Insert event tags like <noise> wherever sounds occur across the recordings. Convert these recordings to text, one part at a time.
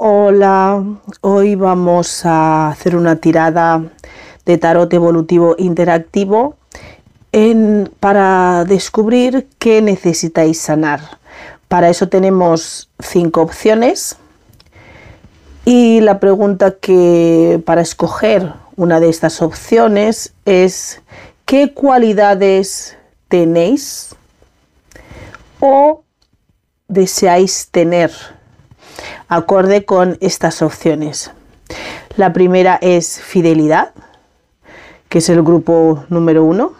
Hola, hoy vamos a hacer una tirada de tarot evolutivo interactivo para descubrir qué necesitáis sanar. Para eso tenemos cinco opciones y la pregunta que para escoger una de estas opciones es ¿qué cualidades tenéis o deseáis tener acorde con estas opciones? La primera es fidelidad, que es el grupo número uno,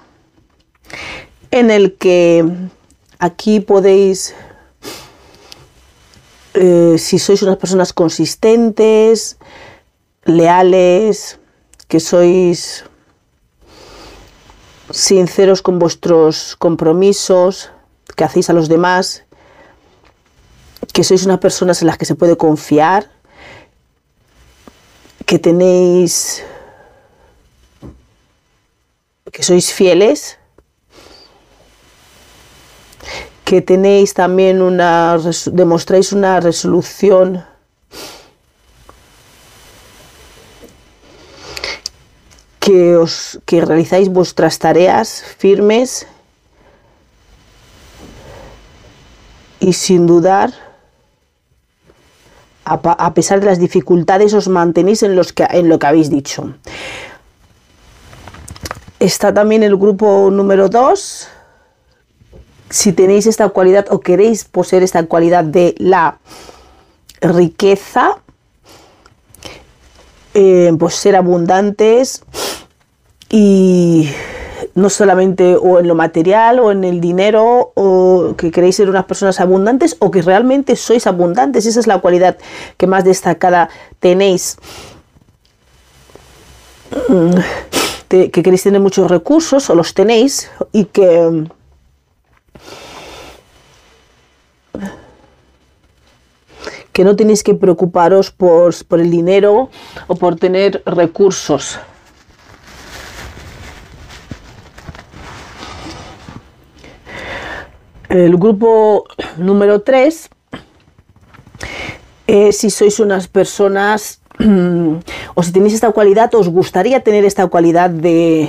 en el que aquí podéis eh, si sois unas personas consistentes, leales, que sois sinceros con vuestros compromisos, que hacéis a los demás, que sois unas personas en las que se puede confiar, que tenéis, que sois fieles, que tenéis también una, demostráis una resolución que, os, que realizáis vuestras tareas firmes y sin dudar, a, pesar de las dificultades, os mantenéis en, los que, en lo que habéis dicho. Está también el grupo número 2, si tenéis esta cualidad o queréis poseer esta cualidad de la riqueza, eh, pues ser abundantes y no solamente o en lo material o en el dinero o que queréis ser unas personas abundantes o que realmente sois abundantes. Esa es la cualidad que más destacada tenéis. Mm, que queréis tener muchos recursos o los tenéis y que que no tenéis que preocuparos por, el dinero o por tener recursos. El grupo número 3 es si sois unas personas <clears throat> o si tenéis esta cualidad, os gustaría tener esta cualidad de,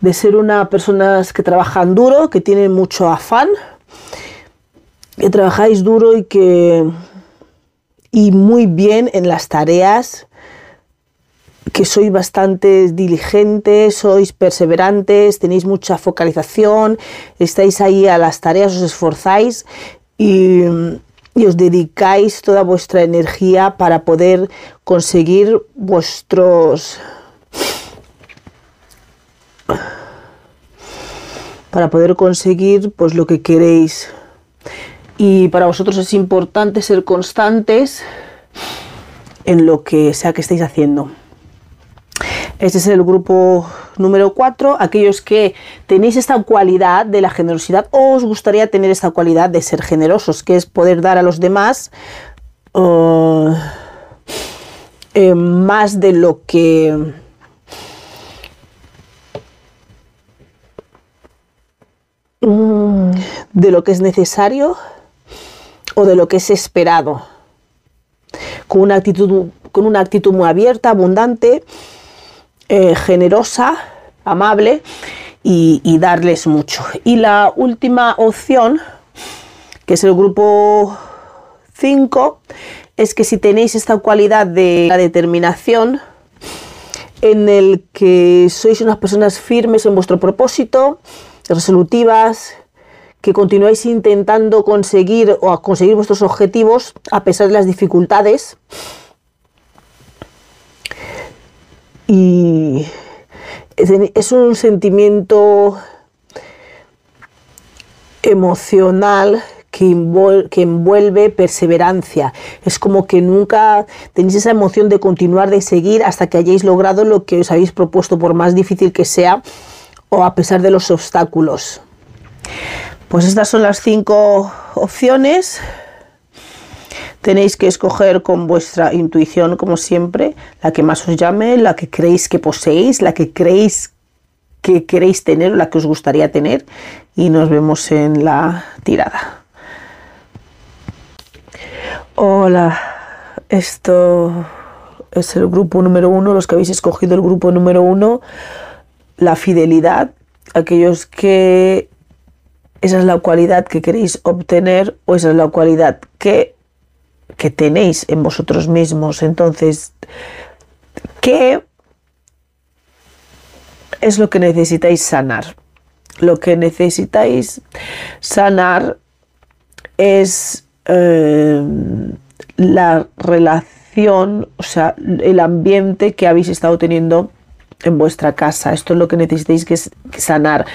de ser una personas que trabajan duro, que tienen mucho afán, que trabajáis duro y que y muy bien en las tareas, que sois bastante diligentes, sois perseverantes, tenéis mucha focalización, estáis ahí a las tareas, os esforzáis y, os dedicáis toda vuestra energía para poder conseguir vuestros para poder conseguir pues lo que queréis y para vosotros es importante ser constantes en lo que sea que estéis haciendo. Este es el grupo número 4, aquellos que tenéis esta cualidad de la generosidad o os gustaría tener esta cualidad de ser generosos, que es poder dar a los demás uh, eh, más de lo que... Mm, de lo que es necesario o de lo que es esperado. Con una actitud, con una actitud muy abierta, abundante, eh, generosa, amable y, darles mucho. Y la última opción, que es el grupo 5, es que si tenéis esta cualidad de la determinación, en el que sois unas personas firmes en vuestro propósito, resolutivas, que continuáis intentando conseguir o conseguir vuestros objetivos a pesar de las dificultades. Y es un sentimiento emocional que, envuelve perseverancia. Es como que nunca tenéis esa emoción de continuar, de seguir hasta que hayáis logrado lo que os habéis propuesto, por más difícil que sea o a pesar de los obstáculos. Pues estas son las cinco opciones. Tenéis que escoger con vuestra intuición, como siempre, la que más os llame, la que creéis que poseéis, la que creéis que queréis tener, la que os gustaría tener. Y nos vemos en la tirada. Hola, Esto es el grupo número uno, los que habéis escogido el grupo número uno, la fidelidad, aquellos que esa es la cualidad que queréis obtener o esa es la cualidad que, que tenéis en vosotros mismos. Entonces, ¿qué es lo que necesitáis sanar? Lo que necesitáis sanar es eh, la relación, o sea, el ambiente que habéis estado teniendo en vuestra casa. Esto es lo que necesitáis que sanar.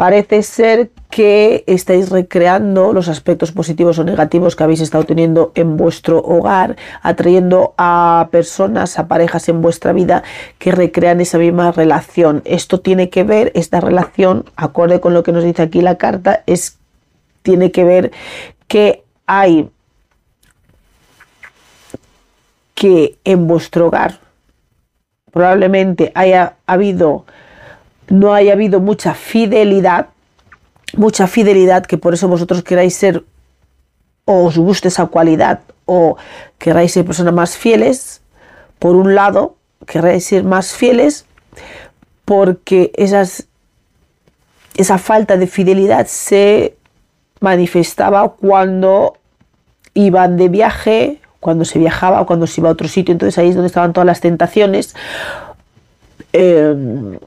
Parece ser que estáis recreando los aspectos positivos o negativos que habéis estado teniendo en vuestro hogar, atrayendo a personas, a parejas en vuestra vida que recrean esa misma relación. Esto tiene que ver, esta relación, acorde con lo que nos dice aquí la carta, es, tiene que ver que hay que en vuestro hogar probablemente haya habido, no haya habido mucha fidelidad, mucha fidelidad que por eso vosotros queráis ser o os guste esa cualidad o queráis ser personas más fieles, por un lado, queráis ser más fieles porque esas, esa falta de fidelidad se manifestaba cuando iban de viaje cuando se viajaba o cuando se iba a otro sitio. Entonces ahí es donde estaban todas las tentaciones eh,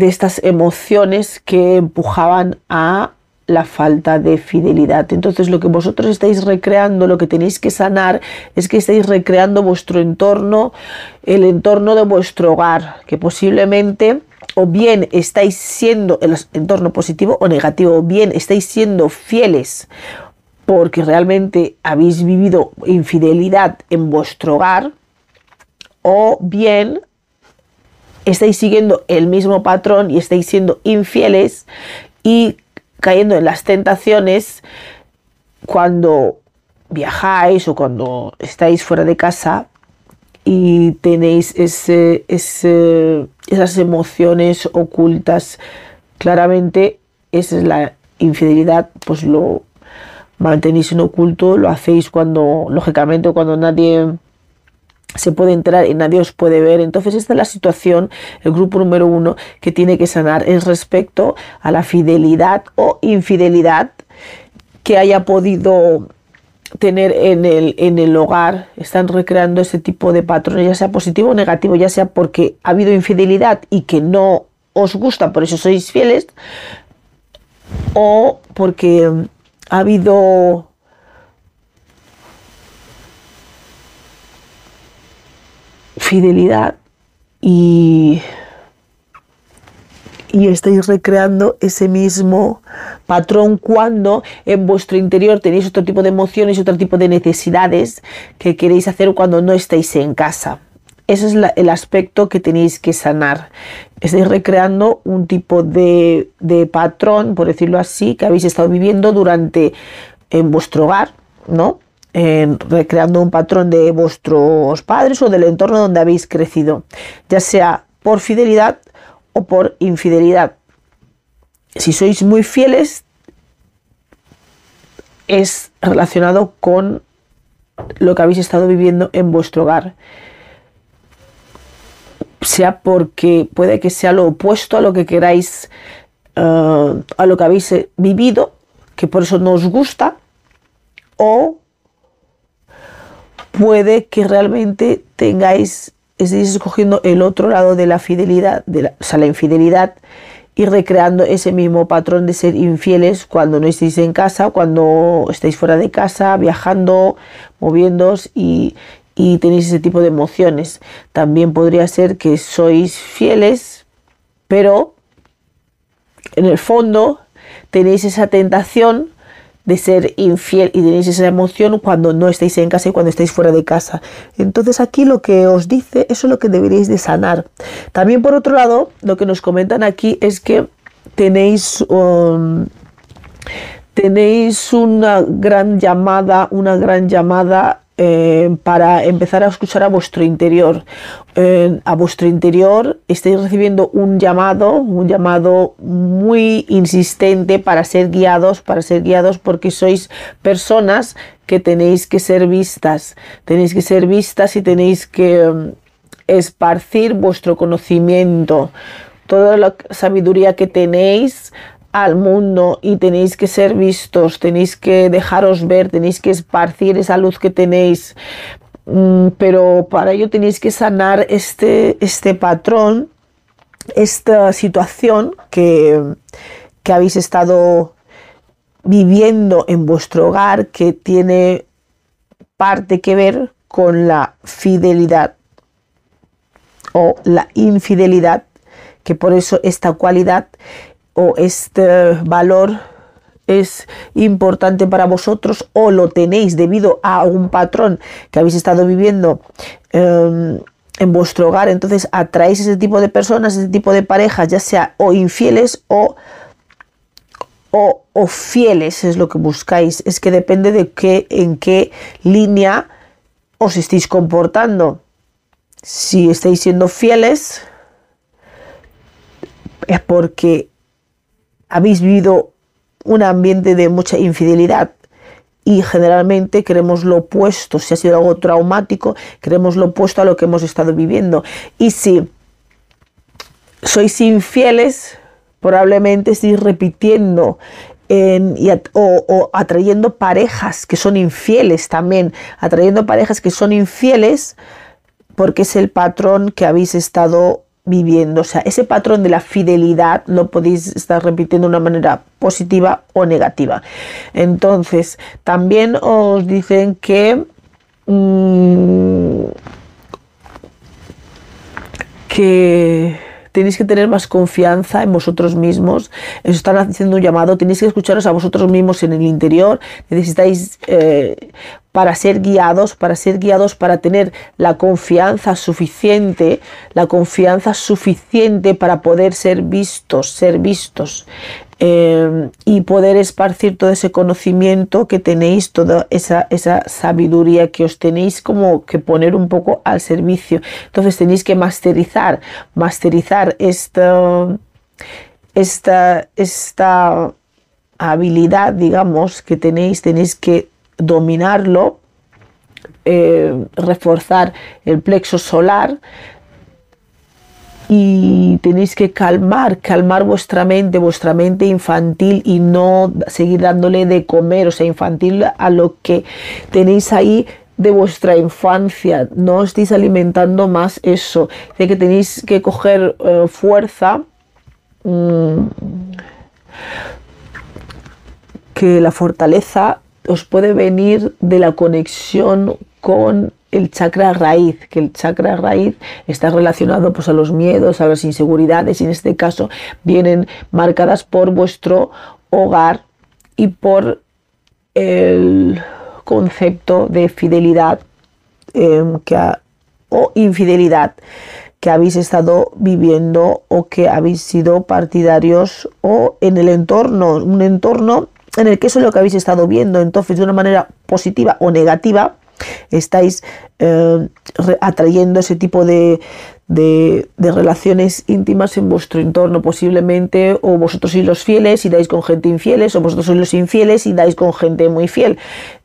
de estas emociones que empujaban a la falta de fidelidad. Entonces lo que vosotros estáis recreando, lo que tenéis que sanar, es que estáis recreando vuestro entorno, el entorno de vuestro hogar, que posiblemente o bien estáis siendo el entorno positivo o negativo, o bien estáis siendo fieles porque realmente habéis vivido infidelidad en vuestro hogar o bien estáis siguiendo el mismo patrón y estáis siendo infieles y cayendo en las tentaciones cuando viajáis o cuando estáis fuera de casa y tenéis esas emociones ocultas. Claramente, esa es la infidelidad, pues lo, mantenéis en oculto, lo hacéis cuando, lógicamente, cuando nadie se puede entrar y nadie os puede ver. Entonces esta es la situación, el grupo número uno que tiene que sanar es respecto a la fidelidad o infidelidad que haya podido tener en el, en el hogar. Están recreando ese tipo de patrones, ya sea positivo o negativo, ya sea porque ha habido infidelidad y que no os gusta, por eso sois fieles, o porque ha habido fidelidad y, y estáis recreando ese mismo patrón cuando en vuestro interior tenéis otro tipo de emociones, otro tipo de necesidades que queréis hacer cuando no estáis en casa. Ese es el aspecto que tenéis que sanar. Estáis recreando un tipo de, patrón, por decirlo así, que habéis estado viviendo durante en vuestro hogar, ¿no? Recreando un patrón de vuestros padres o del entorno donde habéis crecido, ya sea por fidelidad o por infidelidad. Si sois muy fieles, es relacionado con lo que habéis estado viviendo en vuestro hogar sea porque puede que sea lo opuesto a lo que queráis, eh, a lo que habéis eh, vivido, que por eso no os gusta, o puede que realmente tengáis, estéis escogiendo el otro lado de la fidelidad, de la, o sea, la infidelidad, y recreando ese mismo patrón de ser infieles cuando no estéis en casa, cuando estáis fuera de casa, viajando, moviéndoos y, y tenéis ese tipo de emociones. También podría ser que sois fieles, pero en el fondo tenéis esa tentación de ser infiel y tenéis esa emoción cuando no estáis en casa y cuando estáis fuera de casa. Entonces aquí lo que os dice, eso es lo que deberéis de sanar. También por otro lado, lo que nos comentan aquí es que tenéis um, tenéis una gran llamada, una gran llamada eh, para empezar a escuchar a vuestro interior. Eh, a vuestro interior estáis recibiendo un llamado, un llamado muy insistente para ser guiados, para ser guiados porque sois personas que tenéis que ser vistas, tenéis que ser vistas y tenéis que mm, esparcir vuestro conocimiento, toda la sabiduría que tenéis al mundo y tenéis que ser vistos, tenéis que dejaros ver, tenéis que esparcir esa luz que tenéis. Mm, pero para ello tenéis que sanar este, este patrón, esta situación que, que habéis estado viviendo en vuestro hogar que tiene parte que ver con la fidelidad o la infidelidad, que por eso esta cualidad o este valor es importante para vosotros o lo tenéis debido a un patrón que habéis estado viviendo em, en vuestro hogar, entonces atraéis ese tipo de personas, ese tipo de parejas, ya sea o infieles o, o, o fieles, es lo que buscáis. Es que depende de qué, en qué línea os estéis comportando. Si estáis siendo fieles, es porque habéis vivido un ambiente de mucha infidelidad y generalmente queremos lo opuesto, si ha sido algo traumático, queremos lo opuesto a lo que hemos estado viviendo. Y si sois infieles, probablemente estéis repitiendo o, o, atrayendo parejas que son infieles también, atrayendo parejas que son infieles porque es el patrón que habéis estado viviendo. O sea, ese patrón de la fidelidad lo podéis estar repitiendo de una manera positiva o negativa. Entonces, también os dicen que... Mm, que tenéis que tener más confianza en vosotros mismos. Eso están haciendo un llamado. Tenéis que escucharos a vosotros mismos en el interior. Necesitáis eh, para ser guiados, para ser guiados, para tener la confianza suficiente, la confianza suficiente para poder ser vistos, ser vistos eh, y poder esparcir todo ese conocimiento que tenéis, toda esa, esa sabiduría que os tenéis como que poner un poco al servicio. Entonces tenéis que masterizar, masterizar esta, esta, esta habilidad, digamos, que tenéis, tenéis que dominarlo, eh, reforzar el plexo solar y tenéis que calmar, calmar vuestra mente, vuestra mente infantil y no seguir dándole de comer, o sea, infantil a lo que tenéis ahí de vuestra infancia, no estéis alimentando más eso, de que tenéis que coger eh, fuerza. Mm, que la fortaleza os puede venir de la conexión con el chakra raíz, que el chakra raíz está relacionado pues, a los miedos, a las inseguridades, y en este caso vienen marcadas por vuestro hogar y por el concepto de fidelidad em, o infidelidad que habéis estado viviendo o que habéis sido partidarios o en el entorno, un entorno en el que eso es lo que habéis estado viendo, entonces de una manera positiva o negativa, estáis eh, atrayendo ese tipo de, de, relaciones íntimas en vuestro entorno posiblemente o vosotros sois los fieles y dais con gente infieles o vosotros sois los infieles y dais con gente muy fiel.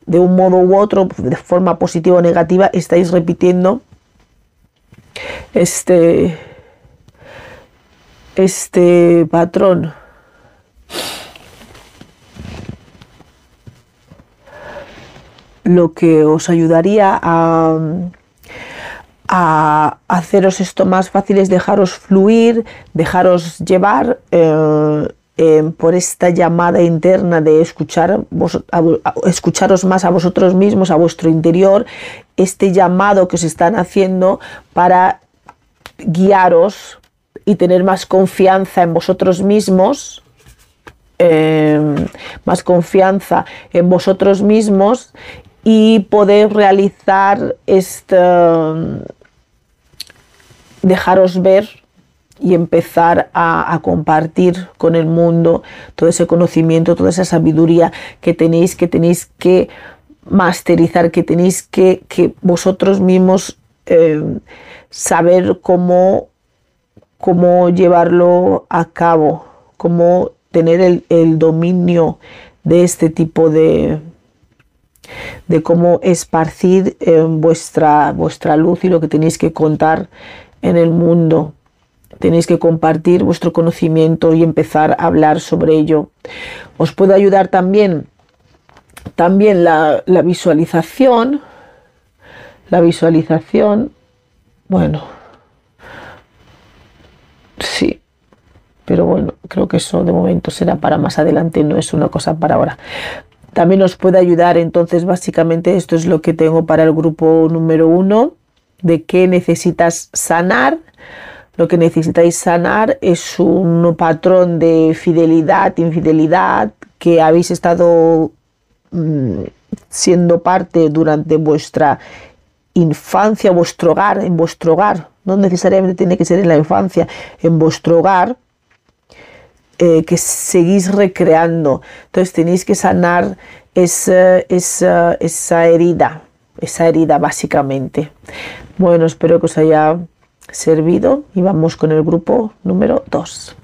De un modo u otro de forma positiva o negativa estáis repitiendo este este patrón lo que os ayudaría a, haceros esto más fácil es dejaros fluir, dejaros llevar eh, eh, por esta llamada interna de escuchar escucharos más a vosotros mismos, a vuestro interior, este llamado que os están haciendo para guiaros y tener más confianza en vosotros mismos, eh, más confianza en vosotros mismos y poder realizar este, dejaros ver y empezar a, compartir con el mundo todo ese conocimiento, toda esa sabiduría que tenéis, que tenéis que masterizar, que tenéis que, vosotros mismos eh, saber cómo, cómo llevarlo a cabo, cómo tener el, dominio de este tipo de, de cómo esparcir eh, vuestra, vuestra luz y lo que tenéis que contar en el mundo. Tenéis que compartir vuestro conocimiento y empezar a hablar sobre ello. Os puede ayudar también, también la, visualización. La visualización, bueno, sí, pero bueno, creo que eso de momento será para más adelante, no es una cosa para ahora. También os puede ayudar, entonces básicamente esto es lo que tengo para el grupo número uno, de qué necesitas sanar lo que necesitáis sanar es un patrón de fidelidad, infidelidad, que habéis estado mm, siendo parte durante vuestra infancia, vuestro hogar, en vuestro hogar. No necesariamente tiene que ser en la infancia, en vuestro hogar, eh, que seguís recreando. Entonces tenéis que sanar esa, esa herida, esa herida básicamente. Bueno, espero que os haya servido y vamos con el grupo número 2.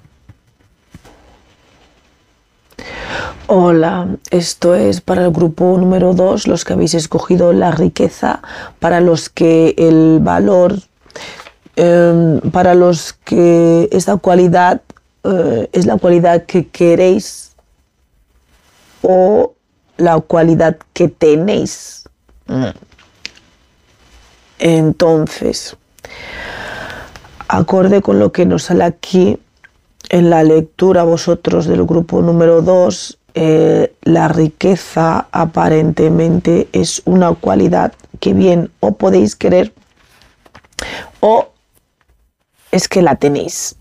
Hola, esto es para el grupo número 2, los que habéis escogido la riqueza, para los que el valor, em, para los que esta cualidad eh, es la cualidad que queréis o la cualidad que tenéis. Mm. Entonces, acorde con lo que nos sale aquí en la lectura vosotros del grupo número 2, eh, la riqueza aparentemente es una cualidad que bien o podéis querer o es que la tenéis.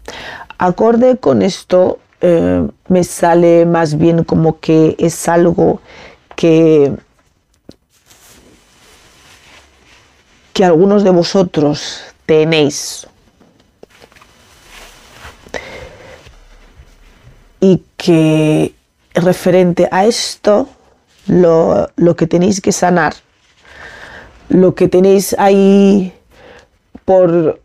Acorde con esto, eh, me sale más bien como que es algo que, que algunos de vosotros tenéis. Y que referente a esto, lo, que tenéis que sanar, lo que tenéis ahí por,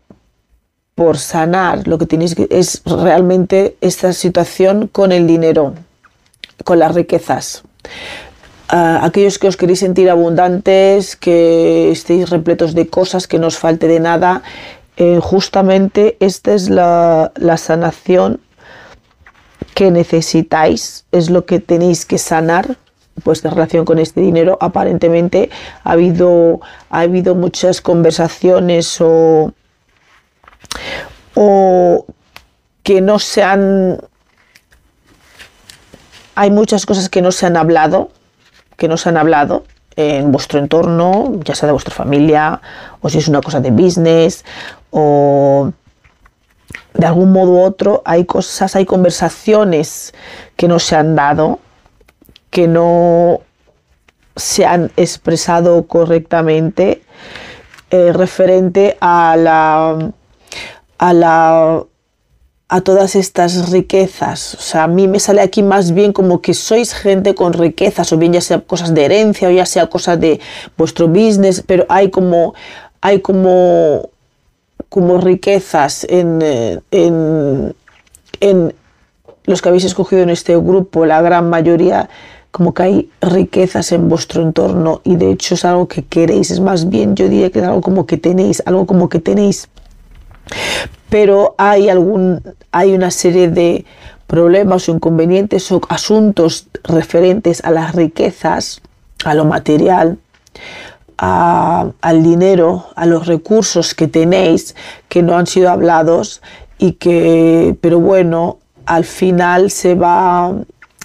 por sanar, lo que tenéis que es realmente esta situación con el dinero, con las riquezas. Ah, aquellos que os queréis sentir abundantes, que estéis repletos de cosas, que no os falte de nada, eh, justamente esta es la, la sanación que necesitáis, es lo que tenéis que sanar, pues en relación con este dinero. Aparentemente ha habido, ha habido muchas conversaciones o, o que no se han... Hay muchas cosas que no se han hablado, que no se han hablado en vuestro entorno, ya sea de vuestra familia, o si es una cosa de business, o de algún modo u otro hay cosas, hay conversaciones que no se han dado, que no se han expresado correctamente eh, referente a la, a la a todas estas riquezas. O sea, a mí me sale aquí más bien como que sois gente con riquezas, o bien ya sea cosas de herencia, o ya sea cosas de vuestro business, pero hay como, hay como como riquezas eh, en, en, los que habéis escogido en este grupo, la gran mayoría, como que hay riquezas en vuestro entorno y de hecho es algo que queréis, es más bien, yo diría que es algo como que tenéis, algo como que tenéis. Pero hay, algún, hay una serie de problemas o inconvenientes o asuntos referentes a las riquezas, a lo material, al dinero, a los recursos que tenéis que no han sido hablados y que, pero bueno, al final se va,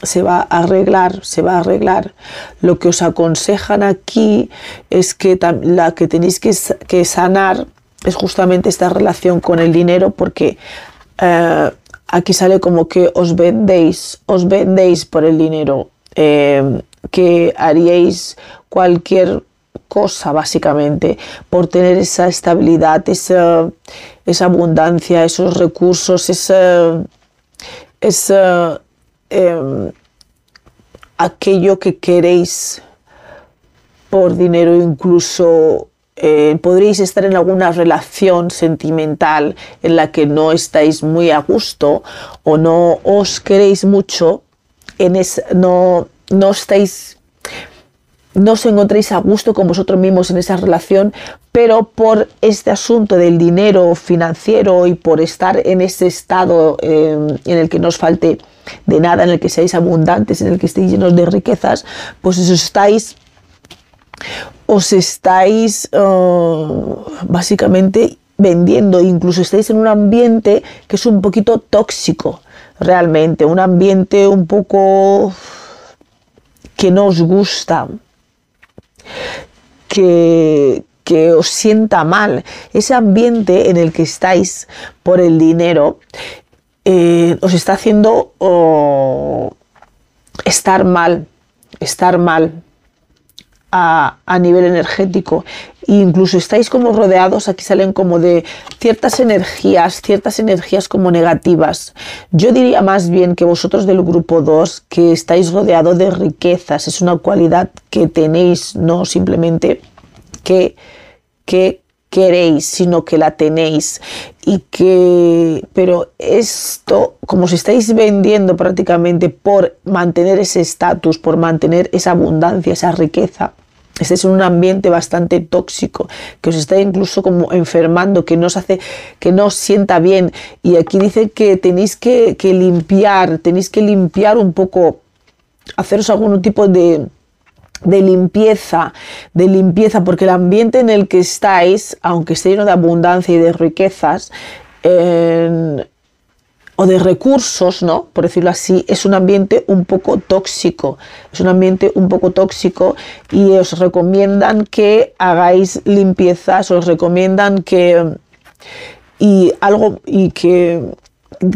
se va a arreglar, se va a arreglar. Lo que os aconsejan aquí es que la que tenéis que, sanar es justamente esta relación con el dinero porque eh, aquí sale como que os vendéis, os vendéis por el dinero, eh, que haríais cualquier cosa, básicamente, por tener esa estabilidad, esa, esa abundancia, esos recursos, esa, esa, eh, aquello que queréis, por dinero, incluso eh, podréis estar en alguna relación sentimental en la que no estáis muy a gusto o no os queréis mucho, en no, no estáis no os encontréis a gusto con vosotros mismos en esa relación, pero por este asunto del dinero financiero y por estar en ese estado eh, en el que no os falte de nada, en el que seáis abundantes, en el que estéis llenos de riquezas, pues os estáis os estáis eh, básicamente vendiendo, incluso estáis en un ambiente que es un poquito tóxico, realmente, un ambiente un poco que no os gusta, que, os sienta mal. Ese ambiente en el que estáis por el dinero eh, os está haciendo oh, estar mal, estar mal a, nivel energético. E incluso estáis como rodeados, aquí salen como de ciertas energías, ciertas energías como negativas. Yo diría más bien que vosotros del grupo 2, que estáis rodeados de riquezas, es una cualidad que tenéis, no simplemente que, que queréis, sino que la tenéis. Y que, pero esto, como os estáis vendiendo prácticamente por mantener ese estatus, por mantener esa abundancia, esa riqueza, este es un ambiente bastante tóxico, que os está incluso como enfermando, que no os hace, que no os sienta bien. Y aquí dice que tenéis que, limpiar, tenéis que limpiar un poco, haceros algún tipo de, de limpieza, de limpieza, porque el ambiente en el que estáis, aunque esté lleno de abundancia y de riquezas, o de recursos, ¿no? Por decirlo así, es un ambiente un poco tóxico. Es un ambiente un poco tóxico y os recomiendan que hagáis limpiezas, os recomiendan que y algo y que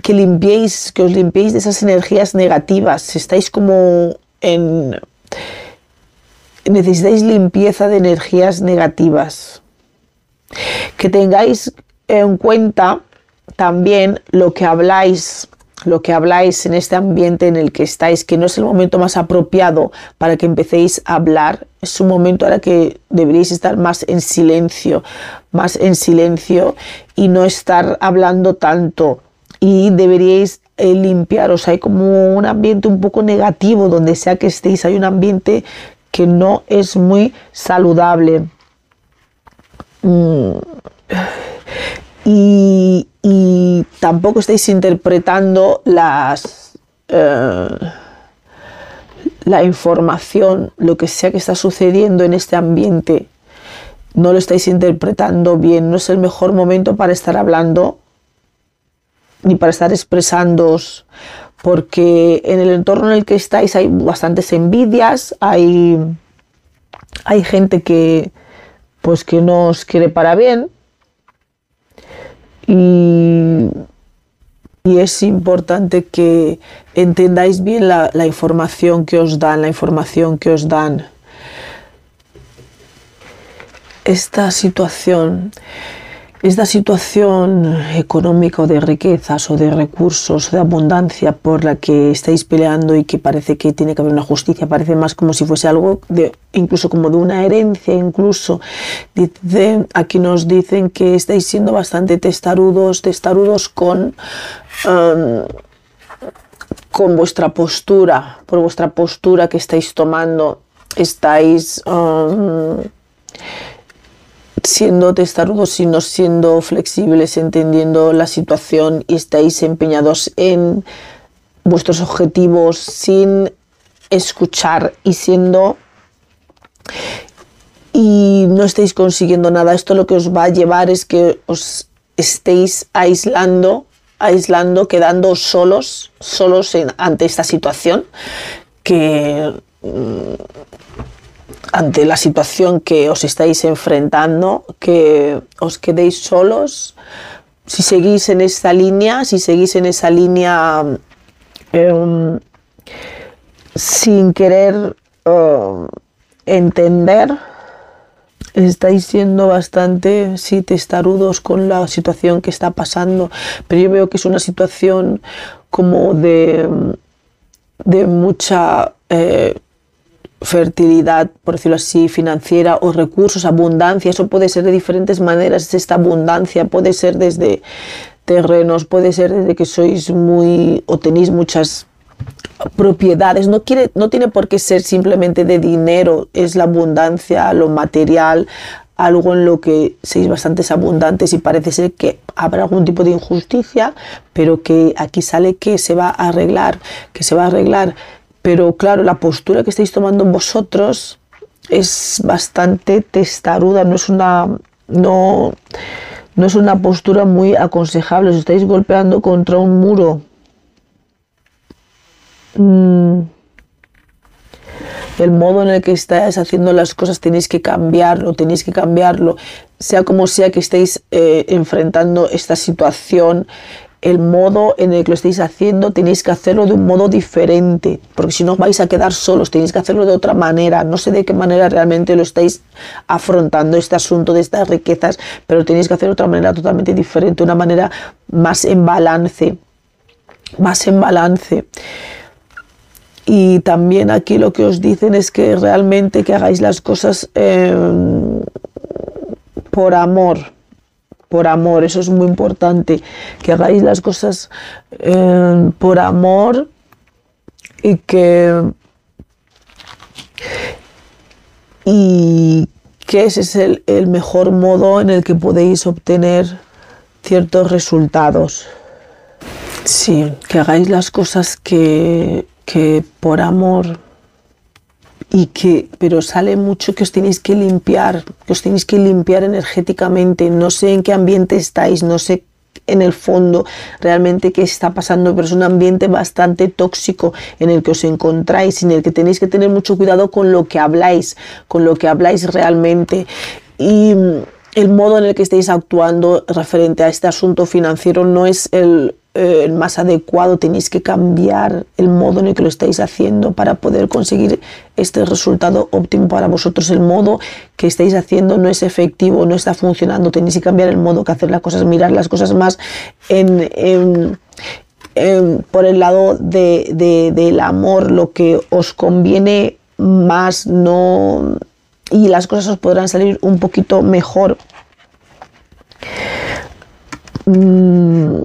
que limpiéis, que os limpiéis de esas energías negativas. Si estáis como en necesitáis limpieza de energías negativas. Que tengáis en cuenta también lo que habláis lo que habláis en este ambiente en el que estáis, que no es el momento más apropiado para que empecéis a hablar, es un momento ahora que deberíais estar más en silencio, más en silencio y no estar hablando tanto. Y deberíais eh, limpiaros, hay como un ambiente un poco negativo donde sea que estéis, hay un ambiente que no es muy saludable. Mm y, tampoco estáis interpretando las, eh, la información, lo que sea que está sucediendo en este ambiente, no lo estáis interpretando bien, no es el mejor momento para estar hablando ni para estar expresándoos, porque en el entorno en el que estáis hay bastantes envidias, hay, hay gente que pues que no os quiere para bien y, es importante que entendáis bien la, información que os dan, la información que os dan. Esta situación esta situación económica o de riquezas o de recursos, de abundancia por la que estáis peleando y que parece que tiene que haber una justicia, parece más como si fuese algo de, incluso como de una herencia, incluso. aquí nos dicen que estáis siendo bastante testarudos, testarudos con, um, con vuestra postura, por vuestra postura que estáis tomando, estáis... Um, siendo testarudos y no siendo flexibles, entendiendo la situación y estáis empeñados en vuestros objetivos sin escuchar y siendo y no estáis consiguiendo nada. Esto lo que os va a llevar es que os estéis aislando, aislando, quedando solos, solos ante esta situación que mm, ante la situación que os estáis enfrentando, que os quedéis solos. Si seguís en esta línea, si seguís en esa línea em, sin querer em, entender, estáis siendo bastante, sí, testarudos con la situación que está pasando, pero yo veo que es una situación como de, de mucha... Eh, fertilidad, por decirlo así, financiera o recursos, abundancia, eso puede ser de diferentes maneras, esta abundancia puede ser desde terrenos, puede ser desde que sois muy o tenéis muchas propiedades, no, quiere, no tiene por qué ser simplemente de dinero, es la abundancia, lo material, algo en lo que seis bastante abundantes y parece ser que habrá algún tipo de injusticia, pero que aquí sale que se va a arreglar, que se va a arreglar. Pero claro, la postura que estáis tomando vosotros es bastante testaruda, no es una no, no es una postura muy aconsejable, os estáis golpeando contra un muro. Mm. El modo en el que estáis haciendo las cosas tenéis que cambiarlo, tenéis que cambiarlo, sea como sea que estéis eh, enfrentando esta situación, el modo en el que lo estéis haciendo tenéis que hacerlo de un modo diferente, porque si no vais a quedar solos, tenéis que hacerlo de otra manera, no sé de qué manera realmente lo estáis afrontando este asunto de estas riquezas, pero tenéis que hacerlo de otra manera totalmente diferente, una manera más en balance, más en balance. Y también aquí lo que os dicen es que realmente que hagáis las cosas em, por amor, por amor, eso es muy importante, que hagáis las cosas em, por amor y que y que ese es el, el mejor modo en el que podéis obtener ciertos resultados. Sí, que hagáis las cosas que que por amor y que pero sale mucho que os tenéis que limpiar, que os tenéis que limpiar energéticamente, no sé en qué ambiente estáis, no sé en el fondo realmente qué está pasando, pero es un ambiente bastante tóxico en el que os encontráis, en el que tenéis que tener mucho cuidado con lo que habláis, con lo que habláis realmente. Y el modo en el que estáis actuando referente a este asunto financiero no es el el más adecuado, tenéis que cambiar el modo en el que lo estáis haciendo para poder conseguir este resultado óptimo para vosotros. El modo que estáis haciendo no es efectivo, no está funcionando, tenéis que cambiar el modo que hacer las cosas, mirar las cosas más en, por el lado de, del amor, lo que os conviene más, no y las cosas os podrán salir un poquito mejor. Mm,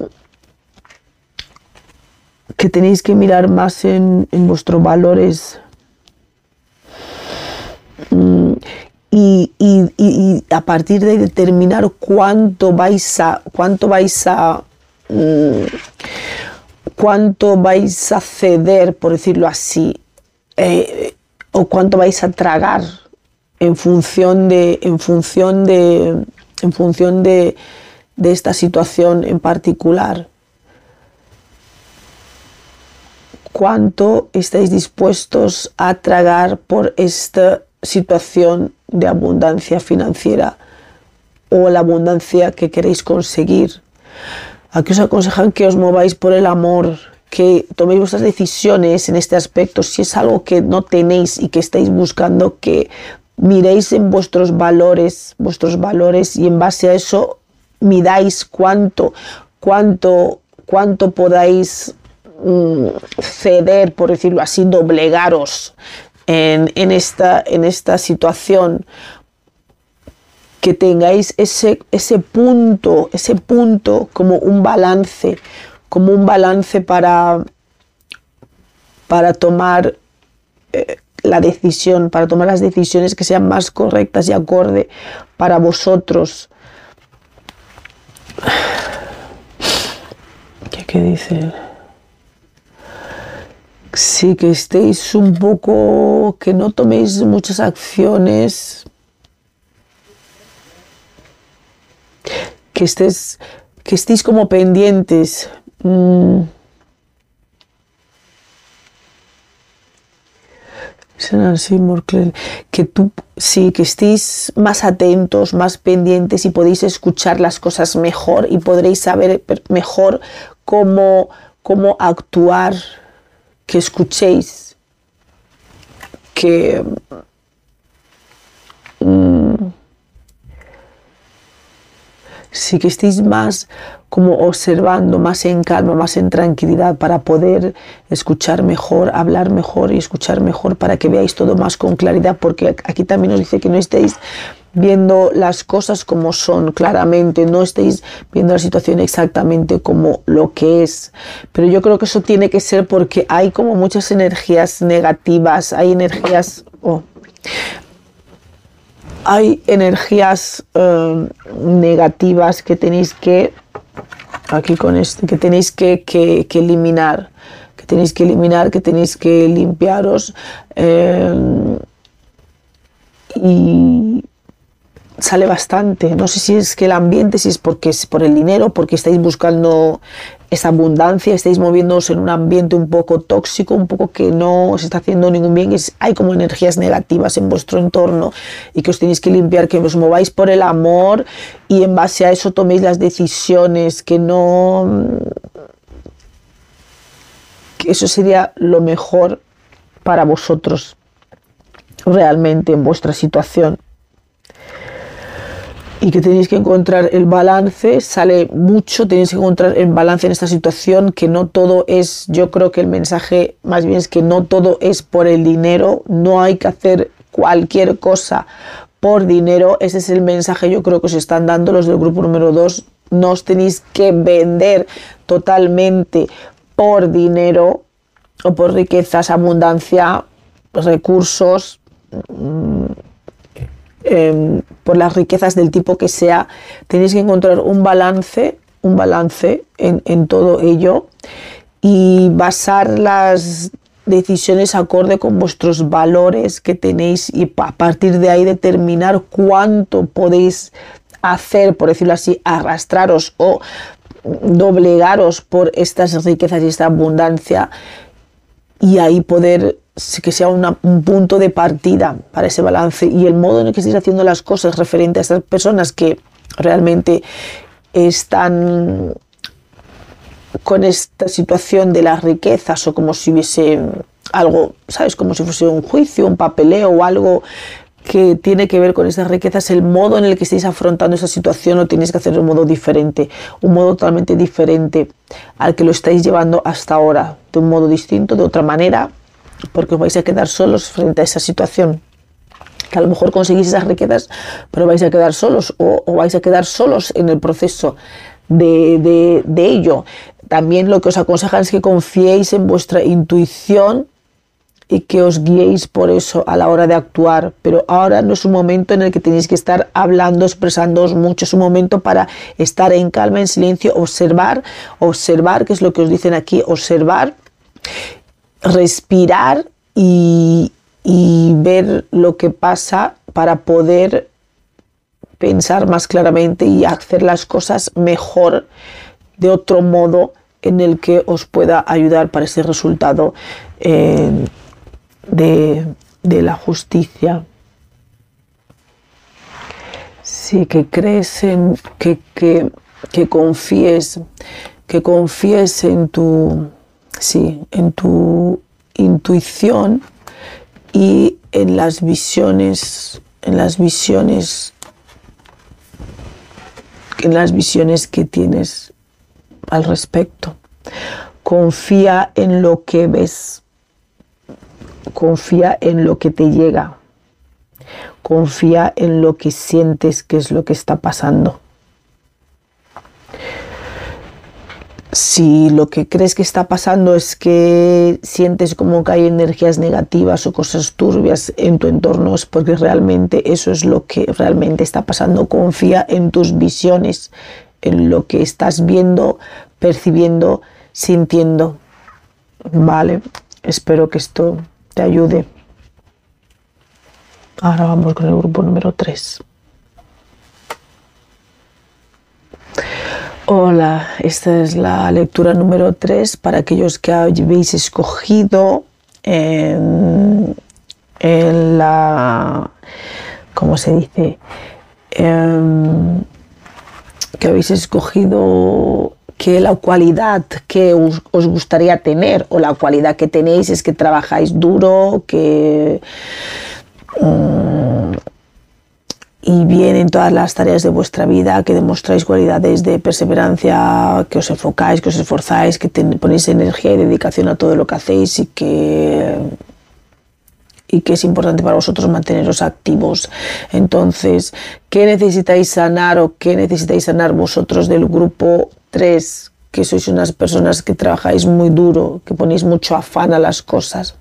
que tenéis que mirar más en, vuestros valores. Mm, y, a partir de determinar cuánto vais a cuánto vais a mm, cuánto vais a ceder por decirlo así eh, o cuánto vais a tragar en función de en función de en función de esta situación en particular cuánto estáis dispuestos a tragar por esta situación de abundancia financiera o la abundancia que queréis conseguir. Aquí os aconsejan que os mováis por el amor, que toméis vuestras decisiones en este aspecto. Si es algo que no tenéis y que estáis buscando, que miréis en vuestros valores, vuestros valores y en base a eso midáis cuánto, cuánto, cuánto podáis ceder, por decirlo así, doblegaros en, esta, en esta situación, que tengáis ese, ese punto, ese punto como un balance, como un balance para, para tomar eh, la decisión, para tomar las decisiones que sean más correctas y acorde para vosotros. ¿Qué, qué dice? Sí que estéis un poco, que no toméis muchas acciones, que estés, que estéis como pendientes. Mm. que tú sí, que estéis más atentos, más pendientes y podéis escuchar las cosas mejor y podréis saber mejor cómo, cómo actuar que escuchéis, que mm, sí que estéis más como observando, más en calma, más en tranquilidad para poder escuchar mejor, hablar mejor y escuchar mejor para que veáis todo más con claridad, porque aquí también nos dice que no estéis viendo las cosas como son claramente, no estéis viendo la situación exactamente como lo que es. Pero yo creo que eso tiene que ser porque hay como muchas energías negativas, hay energías... Oh, hay energías eh, negativas que tenéis que aquí con esto que tenéis que, eliminar que tenéis que eliminar que tenéis que limpiaros eh, y sale bastante. No sé si es que el ambiente, si es porque es por el dinero, porque estáis buscando esa abundancia, estáis moviéndoos en un ambiente un poco tóxico, un poco que no os está haciendo ningún bien, es, hay como energías negativas en vuestro entorno y que os tenéis que limpiar, que os mováis por el amor y en base a eso toméis las decisiones, que no... que eso sería lo mejor para vosotros realmente en vuestra situación y que tenéis que encontrar el balance, sale mucho, tenéis que encontrar el balance en esta situación, que no todo es, yo creo que el mensaje más bien es que no todo es por el dinero, no hay que hacer cualquier cosa por dinero, ese es el mensaje yo creo que os están dando los del grupo número 2, no os tenéis que vender totalmente por dinero o por riquezas, abundancia, recursos, mm, Em, por las riquezas del tipo que sea, tenéis que encontrar un balance, un balance en, todo ello y basar las decisiones acorde con vuestros valores que tenéis y a partir de ahí determinar cuánto podéis hacer, por decirlo así, arrastraros o doblegaros por estas riquezas y esta abundancia y ahí poder que sea un punto de partida para ese balance y el modo en el que estáis haciendo las cosas referente a estas personas que realmente están con esta situación de las riquezas o como si hubiese algo, ¿sabes? Como si fuese un juicio, un papeleo o algo que tiene que ver con esas riquezas, el modo en el que estáis afrontando esa situación lo tenéis que hacer de un modo diferente, un modo totalmente diferente al que lo estáis llevando hasta ahora, de un modo distinto, de otra manera, porque os vais a quedar solos frente a esa situación. Que a lo mejor conseguís esas riquezas, pero vais a quedar solos o, vais a quedar solos en el proceso de, de ello. También lo que os aconsejan es que confiéis en vuestra intuición y que os guiéis por eso a la hora de actuar. Pero ahora no es un momento en el que tenéis que estar hablando, expresándoos mucho, es un momento para estar en calma, en silencio, observar, observar, que es lo que os dicen aquí, observar respirar y, ver lo que pasa para poder pensar más claramente y hacer las cosas mejor de otro modo en el que os pueda ayudar para ese resultado eh, de, la justicia. Sí, que crees en, que, que confíes, que confíes en tu, sí, en tu intuición y en las visiones, en las visiones, en las visiones que tienes al respecto. Confía en lo que ves, confía en lo que te llega, confía en lo que sientes que es lo que está pasando. Si lo que crees que está pasando es que sientes como que hay energías negativas o cosas turbias en tu entorno, es porque realmente eso es lo que realmente está pasando. Confía en tus visiones, en lo que estás viendo, percibiendo, sintiendo. Vale, espero que esto te ayude. Ahora vamos con el grupo número 3. Hola, esta es la lectura número 3 para aquellos que habéis escogido en, la, ¿cómo se dice? Em, que habéis escogido que la cualidad que os, gustaría tener o la cualidad que tenéis es que trabajáis duro, que... Mm, y bien en todas las tareas de vuestra vida, que demostráis cualidades de perseverancia, que os enfocáis, que os esforzáis, que ponéis energía y dedicación a todo lo que hacéis y que y que es importante para vosotros manteneros activos. Entonces, ¿qué necesitáis sanar o qué necesitáis sanar vosotros del grupo 3? Que sois unas personas que trabajáis muy duro, que ponéis mucho afán a las cosas.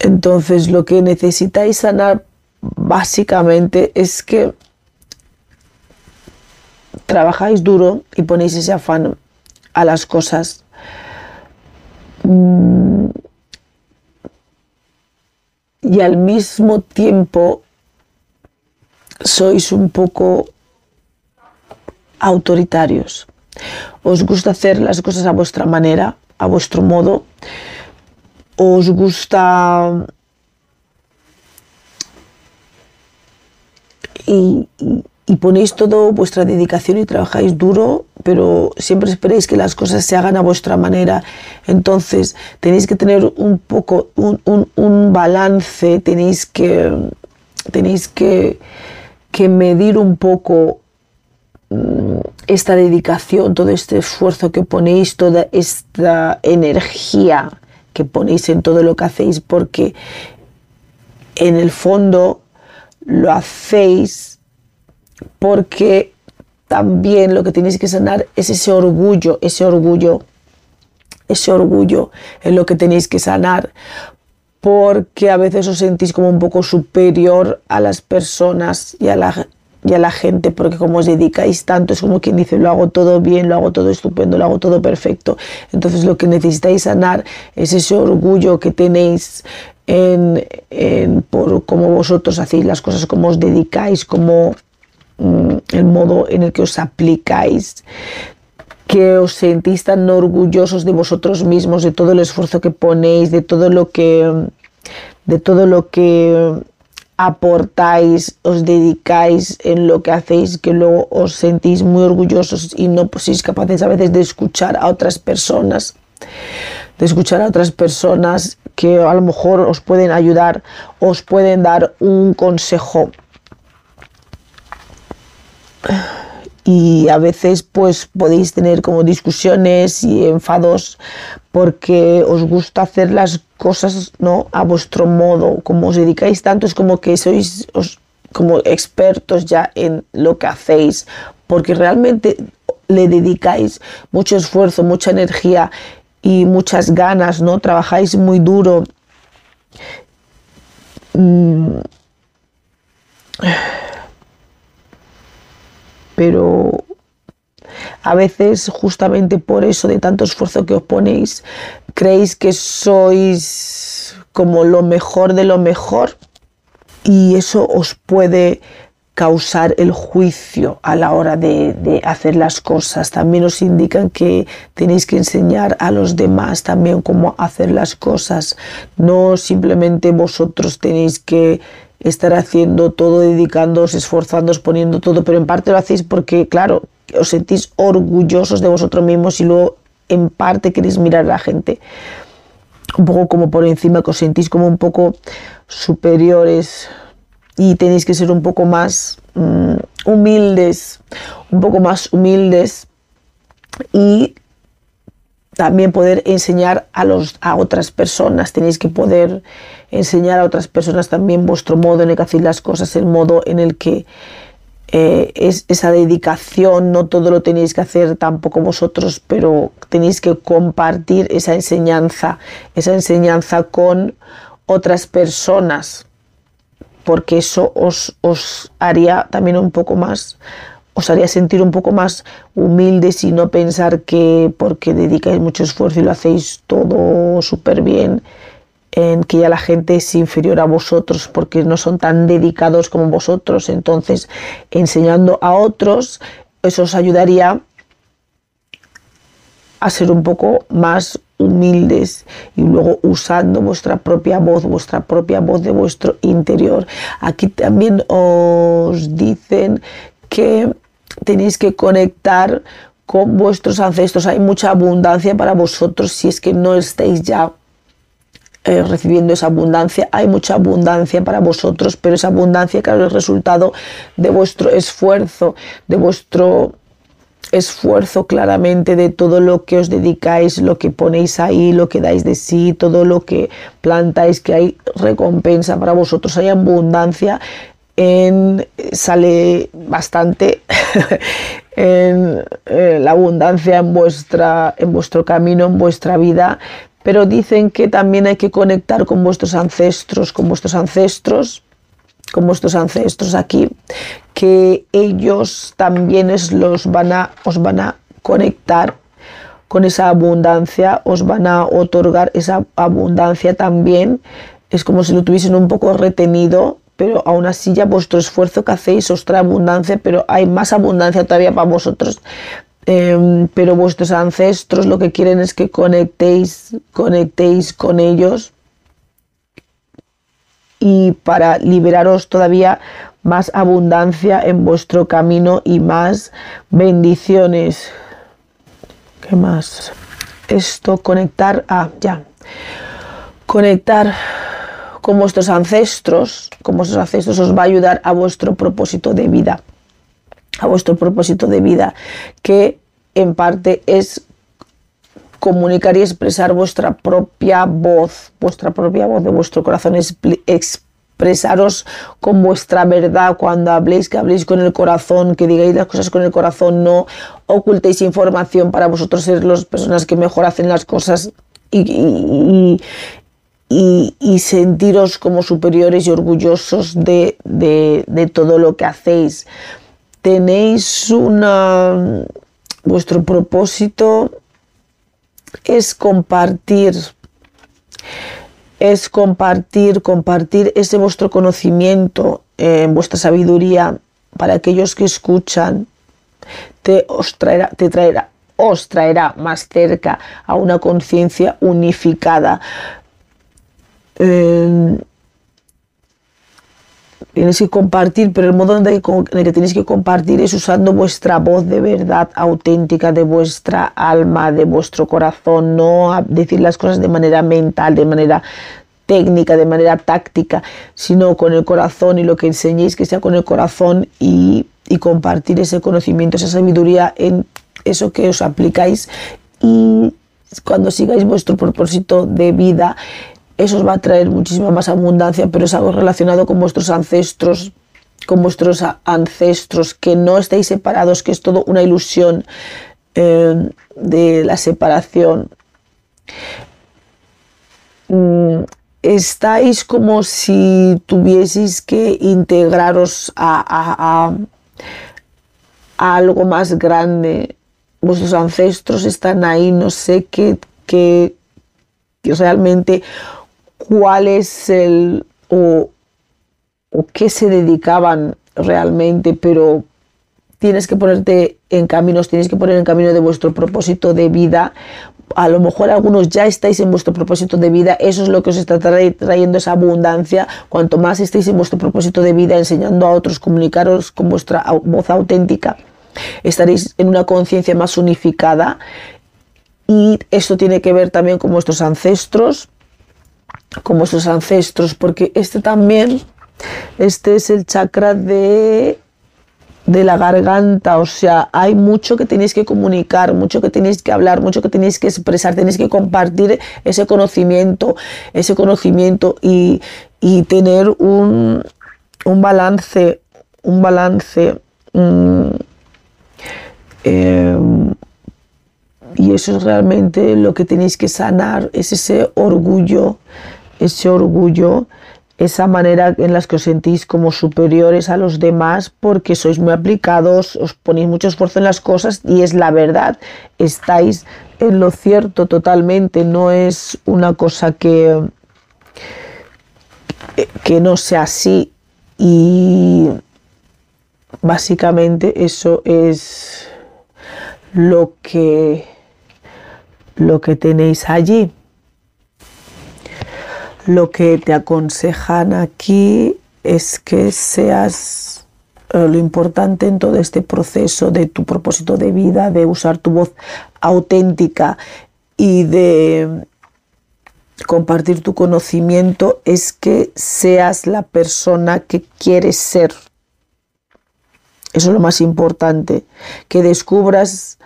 Entonces, lo que necesitáis sanar básicamente es que trabajáis duro y ponéis ese afán a las cosas. Mm, y al mismo tiempo sois un poco autoritarios. Os gusta hacer las cosas a vuestra manera, a vuestro modo. Os gusta y, ponéis toda vuestra dedicación y trabajáis duro, pero siempre esperéis que las cosas se hagan a vuestra manera. Entonces tenéis que tener un poco, un, balance, tenéis que, tenéis que, que medir un poco mm, esta dedicación, todo este esfuerzo que ponéis, toda esta energía que ponéis en todo lo que hacéis, porque en el fondo lo hacéis porque también lo que tenéis que sanar es ese orgullo, ese orgullo, ese orgullo es lo que tenéis que sanar, porque a veces os sentís como un poco superior a las personas y a la, y a la gente, porque como os dedicáis tanto, es como quien dice, lo hago todo bien, lo hago todo estupendo, lo hago todo perfecto. Entonces lo que necesitáis sanar es ese orgullo que tenéis en, por cómo vosotros hacéis las cosas, cómo os dedicáis, cómo Mm, el modo en el que os aplicáis, que os sentís tan orgullosos de vosotros mismos, de todo el esfuerzo que ponéis, de todo lo que, de todo lo que aportáis, os dedicáis en lo que hacéis, que luego os sentís muy orgullosos y no sois capaces a veces de escuchar a otras personas, de escuchar a otras personas que a lo mejor os pueden ayudar, os pueden dar un consejo. Y a veces pues podéis tener como discusiones y enfados porque os gusta hacer las cosas no a vuestro modo. Como os dedicáis tanto es como que sois como expertos ya en lo que hacéis porque realmente le dedicáis mucho esfuerzo mucha energía y muchas ganas no trabajáis muy duro. Mm. Pero a veces justamente por eso de tanto esfuerzo que os ponéis, creéis que sois como lo mejor de lo mejor y eso os puede causar el juicio a la hora de, hacer las cosas. También os indican que tenéis que enseñar a los demás también cómo hacer las cosas. No simplemente vosotros tenéis que estar haciendo todo, dedicándoos, esforzándoos, poniendo todo, pero en parte lo hacéis porque, claro, os sentís orgullosos de vosotros mismos y luego en parte queréis mirar a la gente un poco como por encima, que os sentís como un poco superiores y tenéis que ser un poco más mm, humildes, un poco más humildes y también poder enseñar a, los, a otras personas, tenéis que poder enseñar a otras personas también vuestro modo en el que hacéis las cosas, el modo en el que eh, es esa dedicación, no todo lo tenéis que hacer tampoco vosotros, pero tenéis que compartir esa enseñanza, esa enseñanza con otras personas, porque eso os, os haría también un poco más os haría sentir un poco más humildes y no pensar que porque dedicáis mucho esfuerzo y lo hacéis todo súper bien, en que ya la gente es inferior a vosotros porque no son tan dedicados como vosotros. Entonces, enseñando a otros, eso os ayudaría a ser un poco más humildes y luego usando vuestra propia voz, vuestra propia voz de vuestro interior. Aquí también os dicen que tenéis que conectar con vuestros ancestros. Hay mucha abundancia para vosotros si es que no estáis ya eh, recibiendo esa abundancia. Hay mucha abundancia para vosotros, pero esa abundancia, claro, es resultado de vuestro esfuerzo, de vuestro esfuerzo claramente de todo lo que os dedicáis, lo que ponéis ahí, lo que dais de sí, todo lo que plantáis, que hay recompensa para vosotros, hay abundancia en, sale bastante <laughs> en, eh, la abundancia en, vuestra, en vuestro camino, en vuestra vida, pero dicen que también hay que conectar con vuestros ancestros, con vuestros ancestros, con vuestros ancestros aquí, que ellos también es los van a, os van a conectar con esa abundancia, os van a otorgar esa abundancia también. Es como si lo tuviesen un poco retenido, pero aún así ya vuestro esfuerzo que hacéis os trae abundancia, pero hay más abundancia todavía para vosotros. Em, pero vuestros ancestros lo que quieren es que conectéis, conectéis con ellos y para liberaros todavía más abundancia en vuestro camino y más bendiciones. ¿Qué más? Esto, conectar, ah, ya, conectar con vuestros ancestros, con vuestros ancestros os va a ayudar a vuestro propósito de vida, a vuestro propósito de vida, que en parte es comunicar y expresar vuestra propia voz, vuestra propia voz de vuestro corazón, expresaros con vuestra verdad cuando habléis, que habléis con el corazón, que digáis las cosas con el corazón, no ocultéis información para vosotros ser las personas que mejor hacen las cosas y, sentiros como superiores y orgullosos de, de todo lo que hacéis. Tenéis una vuestro propósito es compartir, es compartir, compartir ese vuestro conocimiento, en eh, vuestra sabiduría para aquellos que escuchan, te, os traerá, te traerá, os traerá más cerca a una conciencia unificada. Eh, tienes que compartir, pero el modo en el que tenéis que compartir es usando vuestra voz de verdad auténtica, de vuestra alma, de vuestro corazón, no decir las cosas de manera mental, de manera técnica, de manera táctica, sino con el corazón y lo que enseñéis que sea con el corazón y, y compartir ese conocimiento, esa sabiduría en eso que os aplicáis. Y cuando sigáis vuestro propósito de vida, eso os va a traer muchísima más abundancia, pero es algo relacionado con vuestros ancestros, con vuestros ancestros, que no estéis separados, que es todo una ilusión eh, de la separación. Mm, estáis como si tuvieseis que integraros a, algo más grande. Vuestros ancestros están ahí, no sé qué, qué, qué realmente cuál es el o, qué se dedicaban realmente, pero tienes que ponerte en caminos, tienes que poner en camino de vuestro propósito de vida. A lo mejor algunos ya estáis en vuestro propósito de vida, eso es lo que os está trayendo esa abundancia. Cuanto más estéis en vuestro propósito de vida, enseñando a otros, comunicaros con vuestra voz auténtica, estaréis en una conciencia más unificada. Y esto tiene que ver también con vuestros ancestros, como sus ancestros, porque este también, este es el chakra de, de la garganta, o sea, hay mucho que tenéis que comunicar, mucho que tenéis que hablar, mucho que tenéis que expresar, tenéis que compartir ese conocimiento, ese conocimiento y, tener un, un, balance, un balance. Mm, em, y eso es realmente lo que tenéis que sanar, es ese orgullo ese orgullo, esa manera en la que os sentís como superiores a los demás porque sois muy aplicados, os ponéis mucho esfuerzo en las cosas y es la verdad, estáis en lo cierto totalmente, no es una cosa que, que no sea así y básicamente eso es lo que lo que tenéis allí. Lo que te aconsejan aquí es que seas eh, lo importante en todo este proceso de tu propósito de vida, de usar tu voz auténtica y de compartir tu conocimiento es que seas la persona que quieres ser. Eso es lo más importante, que descubras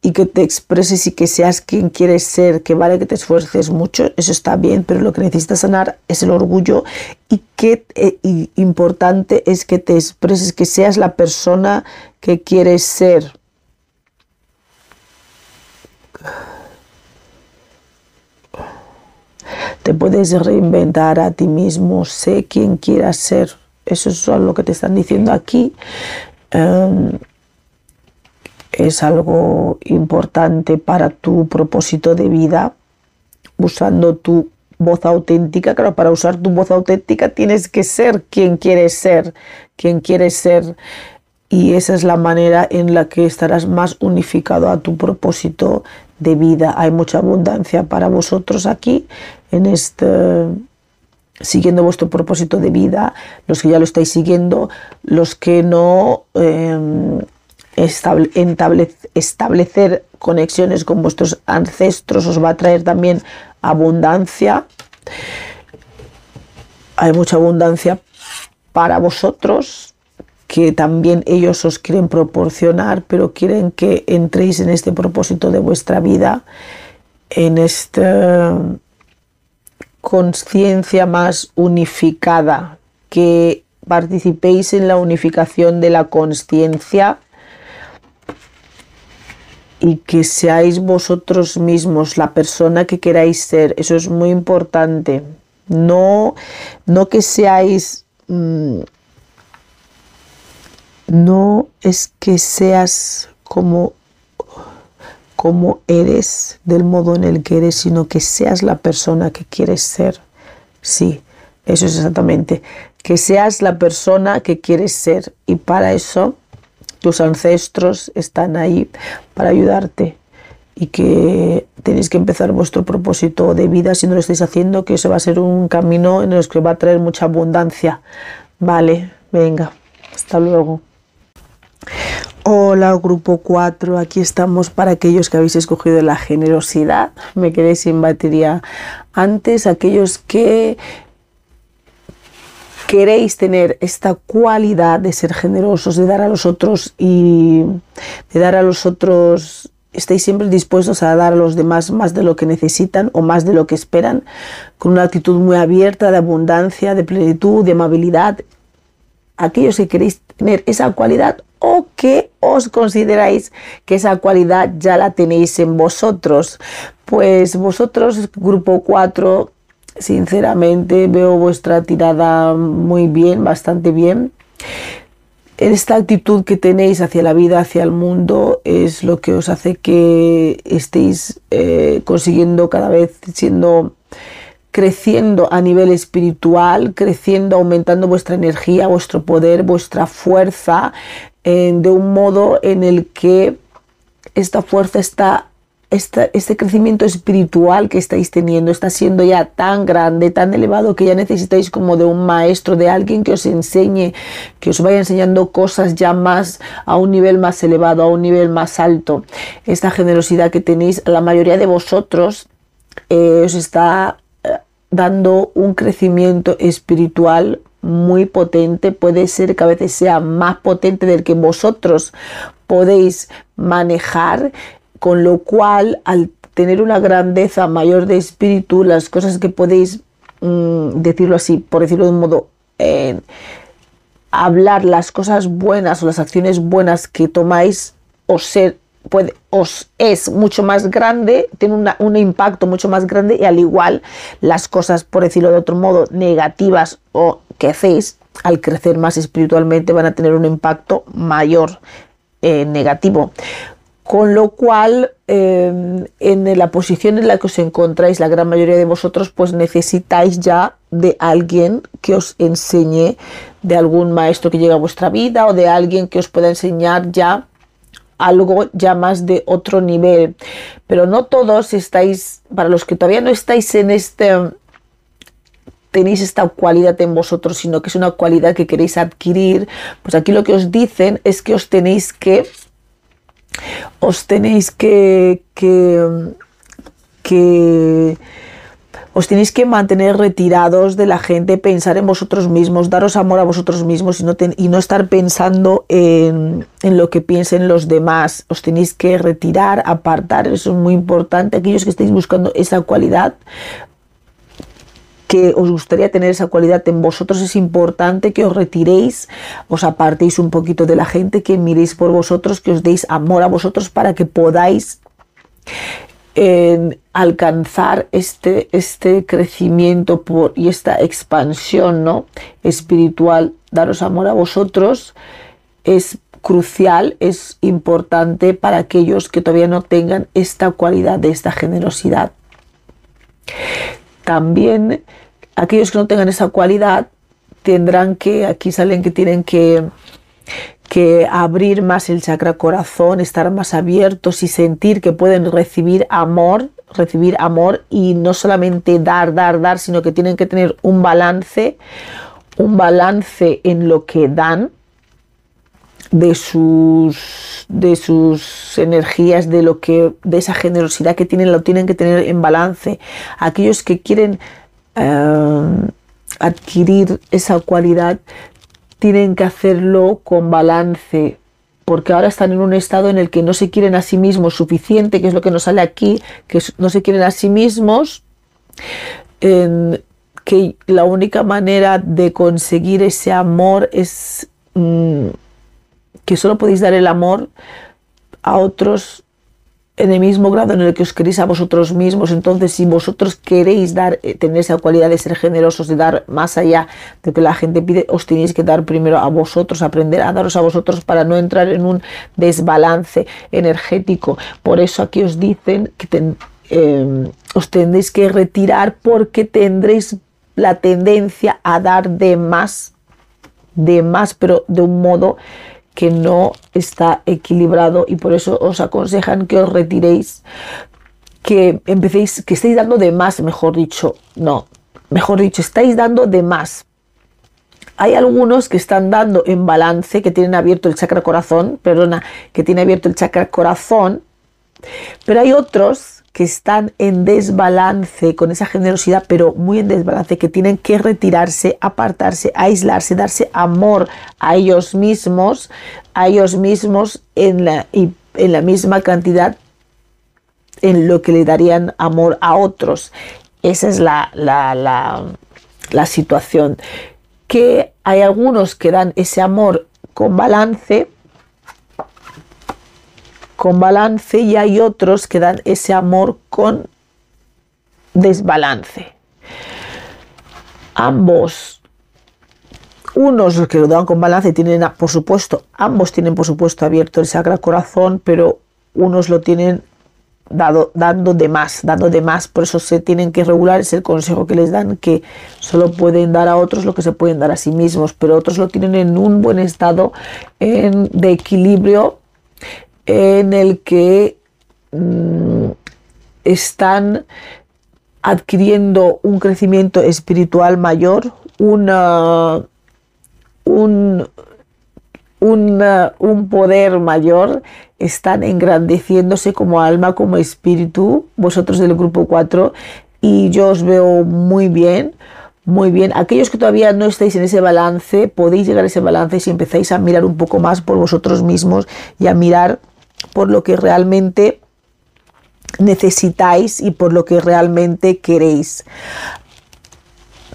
y que te expreses y que seas quien quieres ser, que vale que te esfuerces mucho, eso está bien, pero lo que necesitas sanar es el orgullo y que eh, importante es que te expreses, que seas la persona que quieres ser. Te puedes reinventar a ti mismo, sé quien quieras ser. Eso es lo que te están diciendo aquí. Em, es algo importante para tu propósito de vida, usando tu voz auténtica. Claro, para usar tu voz auténtica tienes que ser quien quieres ser, quien quieres ser. Y esa es la manera en la que estarás más unificado a tu propósito de vida. Hay mucha abundancia para vosotros aquí en este siguiendo vuestro propósito de vida, los que ya lo estáis siguiendo, los que no em, establecer conexiones con vuestros ancestros os va a traer también abundancia. Hay mucha abundancia para vosotros que también ellos os quieren proporcionar, pero quieren que entréis en este propósito de vuestra vida, en esta conciencia más unificada, que participéis en la unificación de la conciencia y que seáis vosotros mismos la persona que queráis ser. Eso es muy importante. No, no que seáis... Mm, no es que seas como, como eres, del modo en el que eres, sino que seas la persona que quieres ser. Sí, eso es exactamente. Que seas la persona que quieres ser. Y para eso tus ancestros están ahí para ayudarte y que tenéis que empezar vuestro propósito de vida si no lo estáis haciendo, que eso va a ser un camino en el que va a traer mucha abundancia. Vale, venga, hasta luego. Hola, grupo 4, aquí estamos para aquellos que habéis escogido la generosidad. Me quedé sin batería antes, aquellos que queréis tener esta cualidad de ser generosos, de dar a los otros y de dar a los otros, estáis siempre dispuestos a dar a los demás más de lo que necesitan o más de lo que esperan, con una actitud muy abierta, de abundancia, de plenitud, de amabilidad. Aquellos que queréis tener esa cualidad o que os consideráis que esa cualidad ya la tenéis en vosotros. Pues vosotros, grupo 4, Sinceramente veo vuestra tirada muy bien, bastante bien. Esta actitud que tenéis hacia la vida, hacia el mundo, es lo que os hace que estéis eh, consiguiendo cada vez siendo creciendo a nivel espiritual, creciendo, aumentando vuestra energía, vuestro poder, vuestra fuerza, eh, de un modo en el que esta fuerza está este crecimiento espiritual que estáis teniendo está siendo ya tan grande, tan elevado, que ya necesitáis como de un maestro, de alguien que os enseñe, que os vaya enseñando cosas ya más a un nivel más elevado, a un nivel más alto. Esta generosidad que tenéis, la mayoría de vosotros eh, os está eh, dando un crecimiento espiritual muy potente, puede ser que a veces sea más potente del que vosotros podéis manejar con lo cual al tener una grandeza mayor de espíritu, las cosas que podéis mm, decirlo así, por decirlo de un modo, eh, hablar las cosas buenas o las acciones buenas que tomáis os, puede, es mucho más grande, tiene un impacto mucho más grande y al igual las cosas, por decirlo de otro modo, negativas o que hacéis al crecer más espiritualmente van a tener un impacto mayor eh, negativo con lo cual em, en la posición en la que os encontráis la gran mayoría de vosotros pues necesitáis ya de alguien que os enseñe de algún maestro que llegue a vuestra vida o de alguien que os pueda enseñar ya algo ya más de otro nivel. Pero no todos estáis para los que todavía no estáis en este tenéis esta cualidad en vosotros, sino que es una cualidad que queréis adquirir, pues aquí lo que os dicen es que os tenéis que os tenéis que, que, os tenéis que mantener retirados de la gente, pensar en vosotros mismos, daros amor a vosotros mismos y no, y no estar pensando en, en, lo que piensen los demás. Os tenéis que retirar, apartar, eso es muy importante. Aquellos que estéis buscando esa cualidad, que os gustaría tener esa cualidad en vosotros, es importante que os retiréis, os apartéis un poquito de la gente, que miréis por vosotros, que os deis amor a vosotros para que podáis alcanzar este, este crecimiento por, y esta expansión ¿no? espiritual, daros amor a vosotros, es crucial, es importante para aquellos que todavía no tengan esta cualidad de esta generosidad. También aquellos que no tengan esa cualidad tendrán que, aquí salen que tienen que, que abrir más el chakra corazón, estar más abiertos y sentir que pueden recibir amor, recibir amor y no solamente dar, dar, dar, sino que tienen que tener un balance, un balance en lo que dan de sus de sus energías de lo que de esa generosidad que tienen lo tienen que tener en balance. Aquellos que quieren eh, adquirir esa cualidad tienen que hacerlo con balance porque ahora están en un estado en el que no se quieren a sí mismos suficiente que es lo que nos sale aquí que no se quieren a sí mismos que la única manera de conseguir ese amor es mm, que solo podéis dar el amor a otros en el mismo grado en el que os queréis a vosotros mismos. Entonces, si vosotros queréis dar, eh, tener esa cualidad de ser generosos, de dar más allá de lo que la gente pide, os tenéis que dar primero a vosotros, aprender a daros a vosotros para no entrar en un desbalance energético. Por eso aquí os dicen que em, os tendréis que retirar porque tendréis la tendencia a dar de más, de más, pero de un modo que no está equilibrado y por eso os aconsejan que os retiréis, que empecéis, que estéis dando de más, mejor dicho, no, mejor dicho, estáis dando de más. Hay algunos que están dando en balance, que tienen abierto el chakra corazón, perdona, que tiene abierto el chakra corazón, pero hay otros que están en desbalance con esa generosidad, pero muy en desbalance, que tienen que retirarse, apartarse, aislarse, darse amor a ellos mismos, a ellos mismos en la, y en la misma cantidad en lo que le darían amor a otros. Esa es la, situación. Que hay algunos que dan ese amor con balance, con balance y hay otros que dan ese amor con desbalance. Ambos, unos que lo dan con balance tienen, por supuesto, ambos tienen por supuesto abierto el sacro corazón, pero unos lo tienen dado, dando de más, dando de más, por eso se tienen que regular, es el consejo que les dan, que solo pueden dar a otros lo que se pueden dar a sí mismos, pero otros lo tienen en un buen estado de equilibrio en el que mm, están adquiriendo un crecimiento espiritual mayor, un, un poder mayor, están engrandeciéndose como alma, como espíritu, vosotros del grupo 4, y yo os veo muy bien, muy bien. Aquellos que todavía no estáis en ese balance, podéis llegar a ese balance si empezáis a mirar un poco más por vosotros mismos y a mirar por lo que realmente necesitáis y por lo que realmente queréis.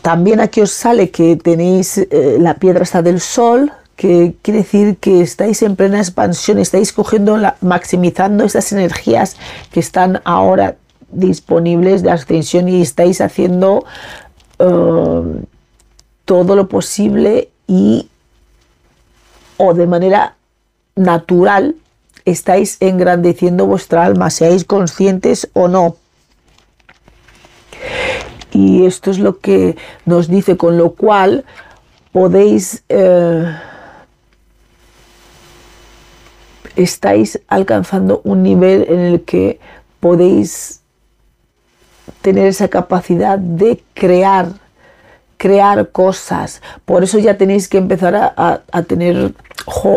También aquí os sale que tenéis eh, la piedra está del sol, que quiere decir que estáis en plena expansión, estáis cogiendo, maximizando estas energías que están ahora disponibles de ascensión y estáis haciendo eh, todo lo posible y o de manera natural estáis engrandeciendo vuestra alma, seáis conscientes o no. Y esto es lo que nos dice, con lo cual podéis, eh, estáis alcanzando un nivel en el que podéis tener esa capacidad de crear, crear cosas. Por eso ya tenéis que empezar a, tener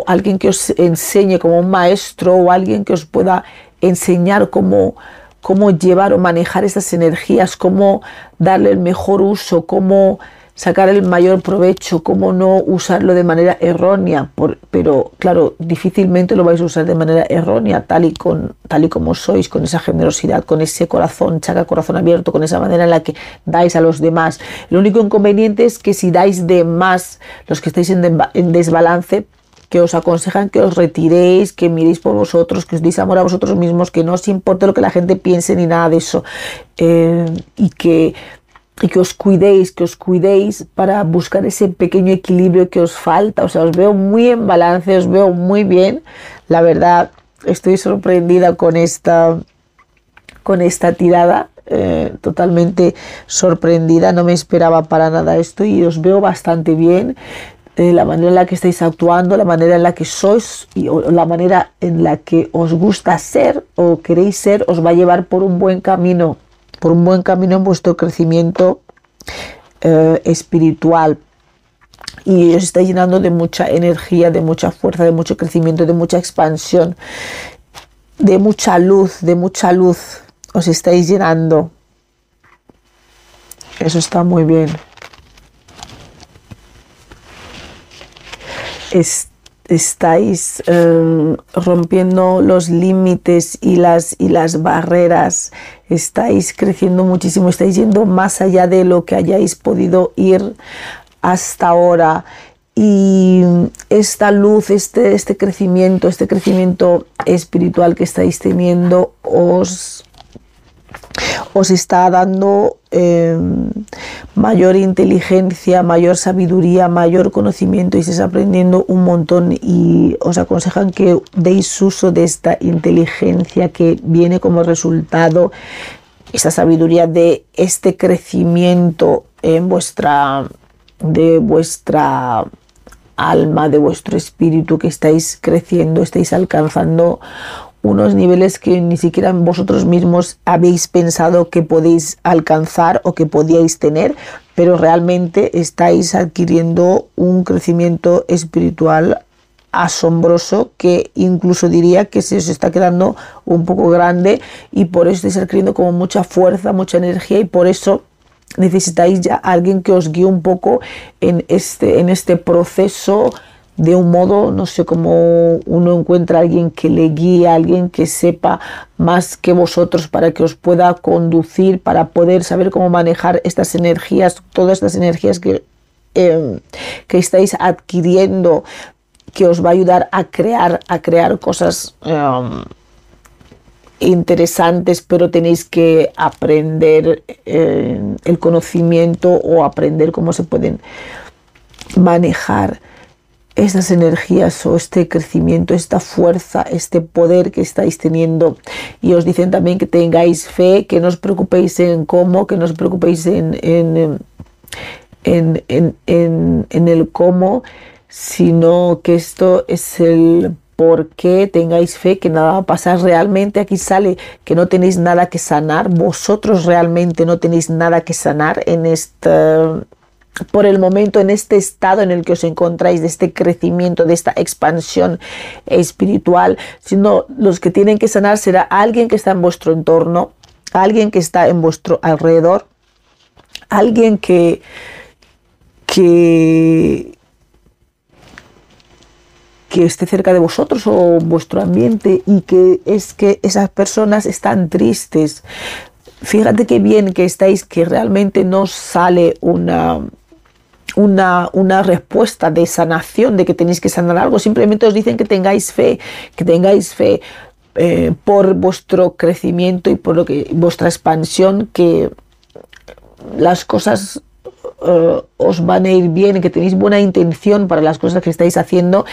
alguien que os enseñe como un maestro o alguien que os pueda enseñar cómo, cómo llevar o manejar estas energías, cómo darle el mejor uso, cómo sacar el mayor provecho, cómo no usarlo de manera errónea, pero claro, difícilmente lo vais a usar de manera errónea, tal y, con, tal y como sois, con esa generosidad, con ese corazón, chaca corazón abierto, con esa manera en la que dais a los demás. El único inconveniente es que si dais de más, los que estáis en, desbalance, que os aconsejan que os retiréis, que miréis por vosotros, que os deis amor a vosotros mismos, que no os importe lo que la gente piense ni nada de eso. Eh, y que y que os cuidéis, que os cuidéis para buscar ese pequeño equilibrio que os falta. O sea, os veo muy en balance, os veo muy bien. La verdad, estoy sorprendida con esta, con esta tirada. Eh, totalmente sorprendida, no me esperaba para nada esto y os veo bastante bien. Eh, la manera en la que estáis actuando, la manera en la que sois y la manera en la que os gusta ser o queréis ser, os va a llevar por un buen camino por un buen camino en vuestro crecimiento eh, espiritual y os está llenando de mucha energía, de mucha fuerza, de mucho crecimiento, de mucha expansión, de mucha luz, de mucha luz. Os estáis llenando. Eso está muy bien. estáis eh, rompiendo los límites y las, y las barreras, estáis creciendo muchísimo, estáis yendo más allá de lo que hayáis podido ir hasta ahora. Y esta luz, este, este crecimiento, este crecimiento espiritual que estáis teniendo os os está dando em, mayor inteligencia, mayor sabiduría, mayor conocimiento y estáis aprendiendo un montón y os aconsejan que deis uso de esta inteligencia que viene como resultado, esta sabiduría de este crecimiento en vuestra de vuestra alma, de vuestro espíritu que estáis creciendo, estáis alcanzando unos niveles que ni siquiera vosotros mismos habéis pensado que podéis alcanzar o que podíais tener, pero realmente estáis adquiriendo un crecimiento espiritual asombroso que incluso diría que se os está quedando un poco grande y por eso estáis adquiriendo como mucha fuerza, mucha energía y por eso necesitáis ya alguien que os guíe un poco en este, en este proceso de un modo, no sé cómo uno encuentra a alguien que le guíe, alguien que sepa más que vosotros para que os pueda conducir, para poder saber cómo manejar estas energías, todas estas energías que, em, que estáis adquiriendo, que os va a ayudar a crear, a crear cosas em, interesantes, pero tenéis que aprender eh, el conocimiento o aprender cómo se pueden manejar esas energías o este crecimiento, esta fuerza, este poder que estáis teniendo. Y os dicen también que tengáis fe, que no os preocupéis en cómo, que no os preocupéis en, en, en, el cómo, sino que esto es el por qué tengáis fe que nada va a pasar. Realmente aquí sale que no tenéis nada que sanar. Vosotros realmente no tenéis nada que sanar en esta por el momento en este estado en el que os encontráis, de este crecimiento, de esta expansión espiritual, sino los que tienen que sanar será alguien que está en vuestro entorno, alguien que está en vuestro alrededor, alguien que, que, que esté cerca de vosotros o vuestro ambiente y que es que esas personas están tristes. Fíjate qué bien que estáis, que realmente no sale una, una, una, respuesta de sanación, de que tenéis que sanar algo, simplemente os dicen que tengáis fe, que tengáis fe eh, por vuestro crecimiento y por lo que vuestra expansión, que las cosas eh, os van a ir bien, que tenéis buena intención para las cosas que estáis haciendo,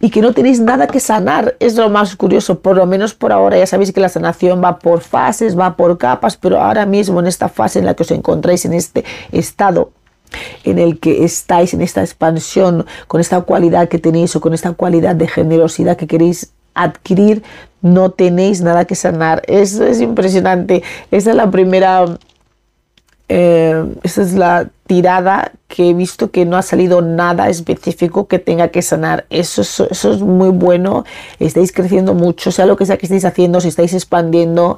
y que no tenéis nada que sanar. Es lo más curioso, por lo menos por ahora. Ya sabéis que la sanación va por fases, va por capas, pero ahora mismo en esta fase en la que os encontráis, en este estado en el que estáis, en esta expansión, con esta cualidad que tenéis o con esta cualidad de generosidad que queréis adquirir, no tenéis nada que sanar. Es, es impresionante. Esta es la primera eh, esa es la tirada que he visto que no ha salido nada específico que tenga que sanar. Eso, eso, es muy bueno. Estáis creciendo mucho, sea lo que sea que estéis haciendo, si estáis expandiendo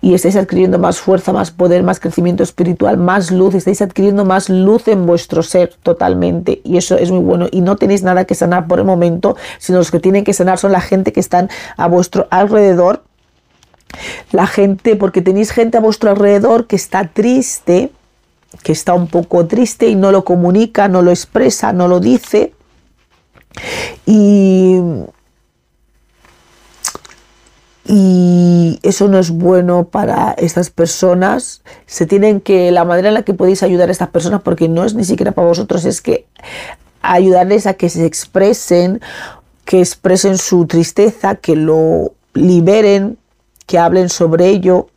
y estáis adquiriendo más fuerza, más poder, más crecimiento espiritual, más luz, estáis adquiriendo más luz en vuestro ser totalmente. Y eso es muy bueno. Y no tenéis nada que sanar por el momento, sino los que tienen que sanar son la gente que están a vuestro alrededor la gente, porque tenéis gente a vuestro alrededor que está triste, que está un poco triste y no lo comunica, no lo expresa, no lo dice. Y, y eso no es bueno para estas personas. Se tienen que, la manera en la que podéis ayudar a estas personas, porque no es ni siquiera para vosotros, es que ayudarles a que se expresen, que expresen su tristeza, que lo liberen, que hablen sobre ello,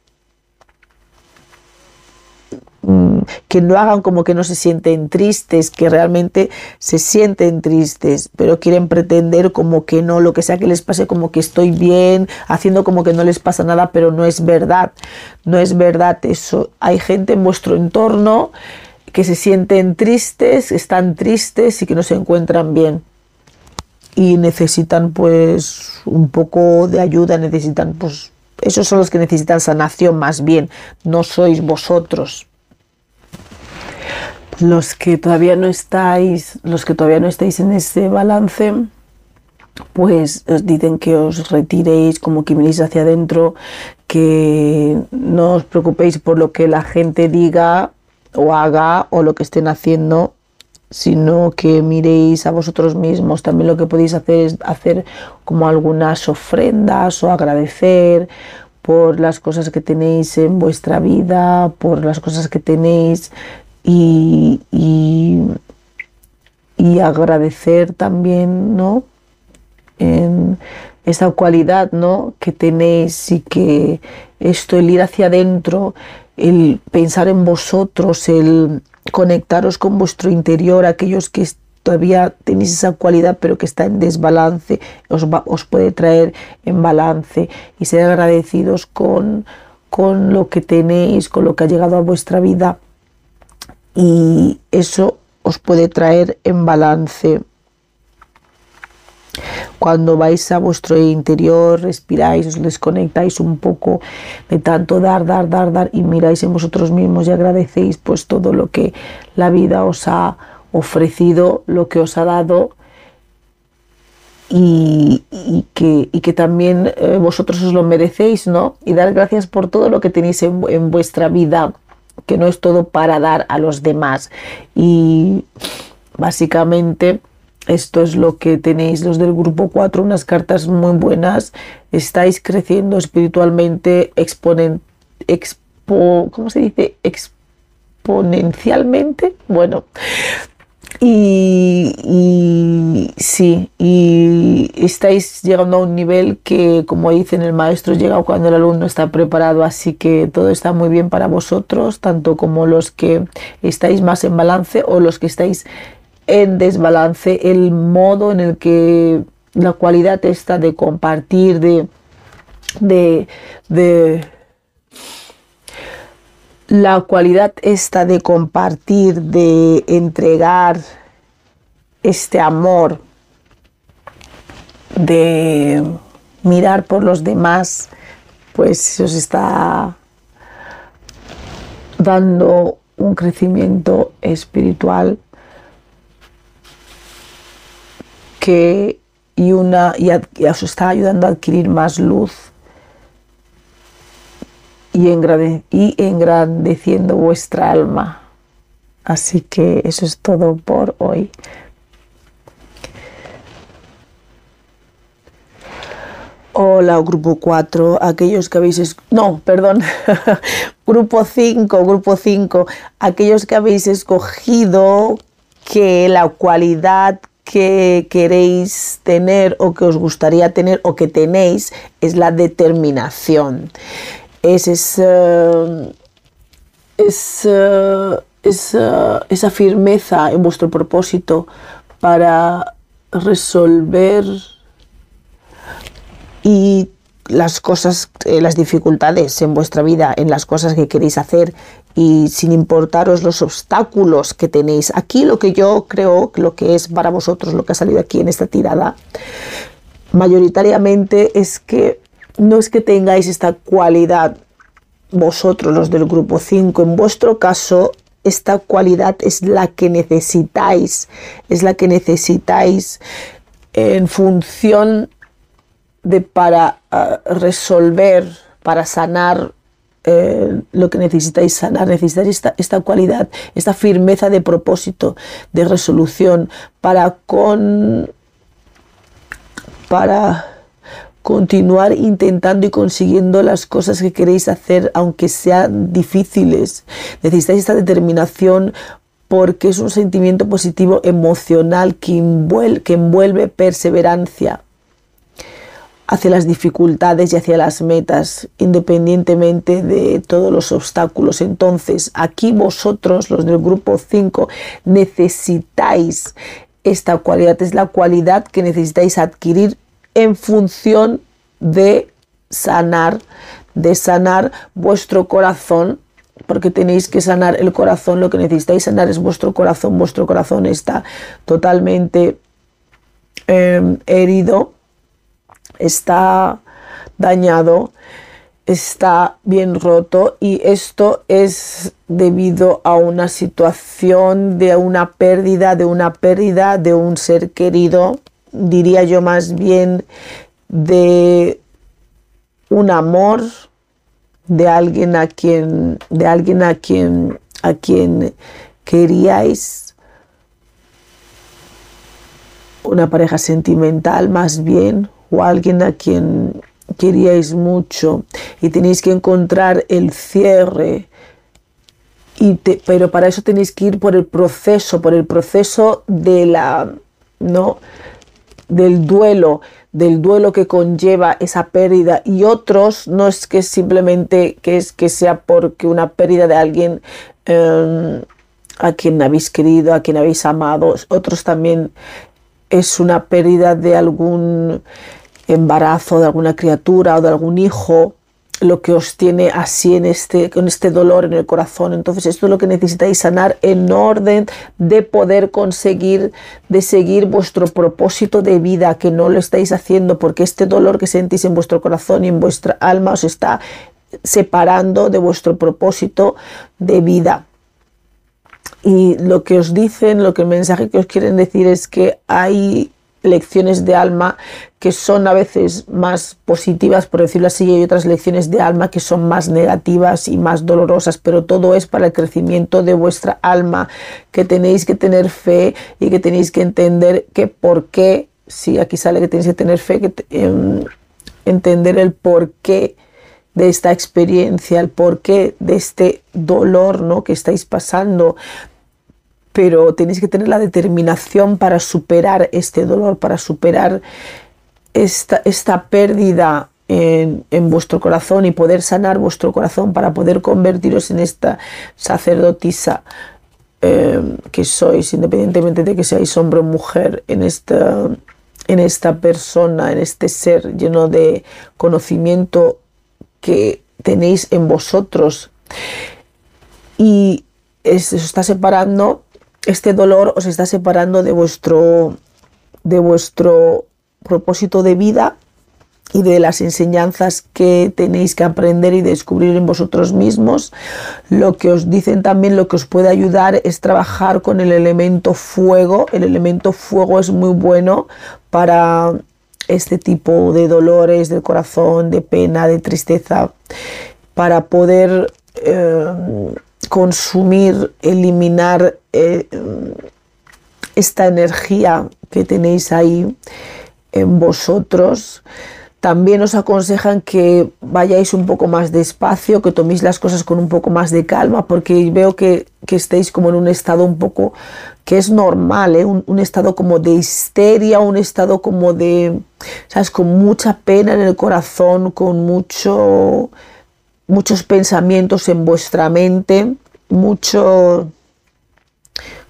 mm, que no hagan como que no se sienten tristes, que realmente se sienten tristes, pero quieren pretender como que no, lo que sea que les pase, como que estoy bien, haciendo como que no les pasa nada, pero no es verdad, no es verdad eso. Hay gente en vuestro entorno que se sienten tristes, están tristes y que no se encuentran bien y necesitan pues un poco de ayuda, necesitan pues esos son los que necesitan sanación más bien, no sois vosotros. Los que todavía no estáis, los que todavía no estáis en ese balance, pues os dicen que os retiréis, como que miréis hacia adentro, que no os preocupéis por lo que la gente diga o haga o lo que estén haciendo, sino que miréis a vosotros mismos. También lo que podéis hacer es hacer como algunas ofrendas o agradecer por las cosas que tenéis en vuestra vida, por las cosas que tenéis y, y, agradecer también, ¿no? En esa cualidad, ¿no? Que tenéis y que esto, el ir hacia adentro, el pensar en vosotros, el conectaros con vuestro interior, aquellos que todavía tenéis esa cualidad pero que está en desbalance, os, os puede traer en balance y ser agradecidos con, con lo que tenéis, con lo que ha llegado a vuestra vida y eso os puede traer en balance. Cuando vais a vuestro interior, respiráis, os desconectáis un poco de tanto dar, dar, dar, dar y miráis en vosotros mismos y agradecéis pues todo lo que la vida os ha ofrecido, lo que os ha dado y, que, también eh, vosotros os lo merecéis, ¿no? Y dar gracias por todo lo que tenéis en, en vuestra vida, que no es todo para dar a los demás. Y básicamente esto es lo que tenéis los del grupo 4, unas cartas muy buenas. Estáis creciendo espiritualmente exponen, expo, ¿cómo se dice? Exponencialmente. Bueno, y, y, sí, y estáis llegando a un nivel que, como dicen el maestro, llega cuando el alumno está preparado, así que todo está muy bien para vosotros, tanto como los que estáis más en balance o los que estáis en desbalance el modo en el que la cualidad está de compartir, de, de, de la cualidad esta de compartir, de entregar este amor, de mirar por los demás, pues os está dando un crecimiento espiritual que y, una, y, os está ayudando a adquirir más luz y, y engrandeciendo vuestra alma. Así que eso es todo por hoy. Hola, grupo 4, aquellos que habéis... No, perdón, <laughs> grupo 5, grupo 5, aquellos que habéis escogido que la cualidad que queréis tener o que os gustaría tener o que tenéis es la determinación. Es, esa, esa firmeza en vuestro propósito para resolver y las cosas, eh, las dificultades en vuestra vida, en las cosas que queréis hacer y sin importaros los obstáculos que tenéis. Aquí lo que yo creo, lo que es para vosotros, lo que ha salido aquí en esta tirada, mayoritariamente es que no es que tengáis esta cualidad vosotros los del grupo 5, en vuestro caso esta cualidad es la que necesitáis, es la que necesitáis en función de para ah, resolver, para sanar eh, lo que necesitáis sanar, necesitáis esta, cualidad, esta firmeza de propósito, de resolución, para con para continuar intentando y consiguiendo las cosas que queréis hacer, aunque sean difíciles. Necesitáis esta determinación porque es un sentimiento positivo emocional que envuelve perseverancia hacia las dificultades y hacia las metas, independientemente de todos los obstáculos. Entonces, aquí vosotros, los del grupo 5, necesitáis esta cualidad, es la cualidad que necesitáis adquirir en función de sanar, de sanar vuestro corazón, porque tenéis que sanar el corazón, lo que necesitáis sanar es vuestro corazón, vuestro corazón está totalmente em, herido, está dañado, está bien roto y esto es debido a una situación de una pérdida, de una pérdida de un ser querido diría yo más bien de un amor de alguien a quien de alguien a quien a quien queríais. Una pareja sentimental más bien o alguien a quien queríais mucho y tenéis que encontrar el cierre y pero para eso tenéis que ir por el proceso por el proceso de la no del duelo, del duelo que conlleva esa pérdida. Y otros no es que simplemente que es que sea porque una pérdida de alguien em, a quien habéis querido, a quien habéis amado, otros también es una pérdida de algún embarazo de alguna criatura o de algún hijo lo que os tiene así en este, con este dolor en el corazón. Entonces esto es lo que necesitáis sanar en orden de poder conseguir, de seguir vuestro propósito de vida, que no lo estáis haciendo porque este dolor que sentís en vuestro corazón y en vuestra alma os está separando de vuestro propósito de vida. Y lo que os dicen, lo que el mensaje que os quieren decir es que hay lecciones de alma que son a veces más positivas, por decirlo así, y hay otras lecciones de alma que son más negativas y más dolorosas, pero todo es para el crecimiento de vuestra alma, que tenéis que tener fe y que tenéis que entender que por qué, si aquí sale que tenéis que tener fe, que em, entender el porqué de esta experiencia, el porqué de este dolor ¿no? que estáis pasando, pero tenéis que tener la determinación para superar este dolor, para superar esta, esta pérdida en, vuestro corazón y poder sanar vuestro corazón para poder convertiros en esta sacerdotisa em, que sois, independientemente de que seáis hombre o mujer, en esta, en esta persona, en este ser lleno de conocimiento que tenéis en vosotros. Y se está separando este dolor os está separando de vuestro, de vuestro propósito de vida y de las enseñanzas que tenéis que aprender y descubrir en vosotros mismos. Lo que os dicen también, lo que os puede ayudar es trabajar con el elemento fuego. El elemento fuego es muy bueno para este tipo de dolores del corazón, de pena, de tristeza, para poder... Eh, consumir, eliminar eh, esta energía que tenéis ahí en vosotros. También os aconsejan que vayáis un poco más despacio, que toméis las cosas con un poco más de calma, porque veo que, estéis como en un estado un poco que es normal, ¿eh? un, un, estado como de histeria, un estado como de, ¿sabes? Con mucha pena en el corazón, con mucho, muchos pensamientos en vuestra mente mucho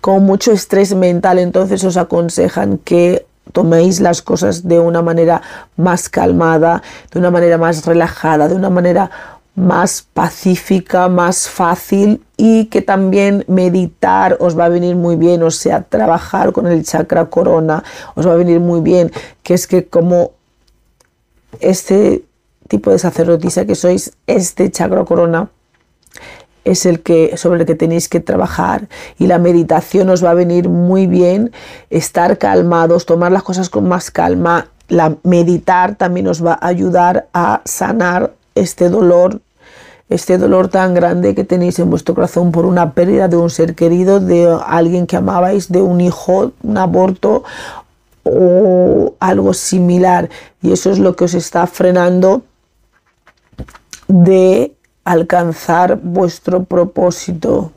con mucho estrés mental, entonces os aconsejan que toméis las cosas de una manera más calmada, de una manera más relajada, de una manera más pacífica, más fácil y que también meditar os va a venir muy bien, o sea, trabajar con el chakra corona os va a venir muy bien, que es que como este tipo de sacerdotisa que sois, este chakra corona es el que sobre el que tenéis que trabajar y la meditación os va a venir muy bien, estar calmados, tomar las cosas con más calma, la meditar también os va a ayudar a sanar este dolor este dolor tan grande que tenéis en vuestro corazón por una pérdida de un ser querido, de alguien que amabais, de un hijo, un aborto o algo similar. Y eso es lo que os está frenando de alcanzar vuestro propósito.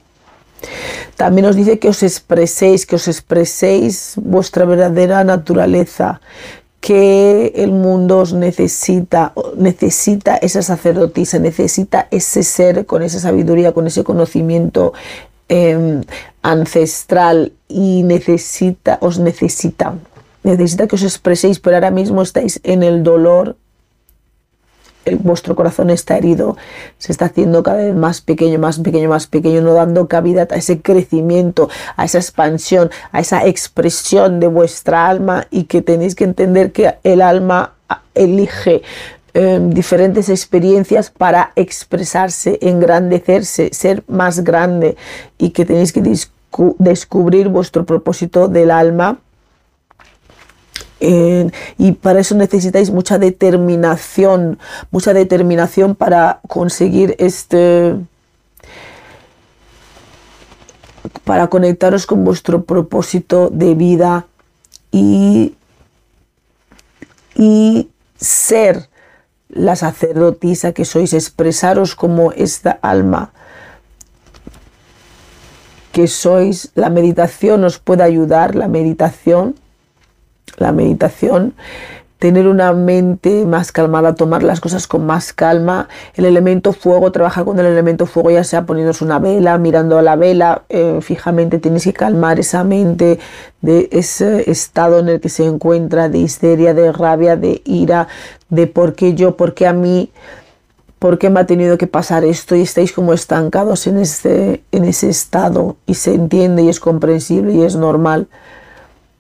También os dice que os expreséis, que os expreséis vuestra verdadera naturaleza, que el mundo os necesita, necesita esa sacerdotisa, necesita ese ser con esa sabiduría, con ese conocimiento em, ancestral y necesita, os necesita, necesita que os expreséis, pero ahora mismo estáis en el dolor vuestro corazón está herido, se está haciendo cada vez más pequeño, más pequeño, más pequeño, no dando cabida a ese crecimiento, a esa expansión, a esa expresión de vuestra alma y que tenéis que entender que el alma elige em, diferentes experiencias para expresarse, engrandecerse, ser más grande y que tenéis que descubrir vuestro propósito del alma y para eso necesitáis mucha determinación, mucha determinación para conseguir este, para conectaros con vuestro propósito de vida y, y ser la sacerdotisa que sois, expresaros como esta alma que sois, la meditación os puede ayudar, la meditación la meditación, tener una mente más calmada, tomar las cosas con más calma. El elemento fuego, trabajar con el elemento fuego, ya sea poniéndose una vela, mirando a la vela eh, fijamente, tienes que calmar esa mente de ese estado en el que se encuentra de histeria, de rabia, de ira, de por qué yo, por qué a mí. ¿Por qué me ha tenido que pasar esto? Y estáis como estancados en, este, en ese estado y se entiende y es comprensible y es normal.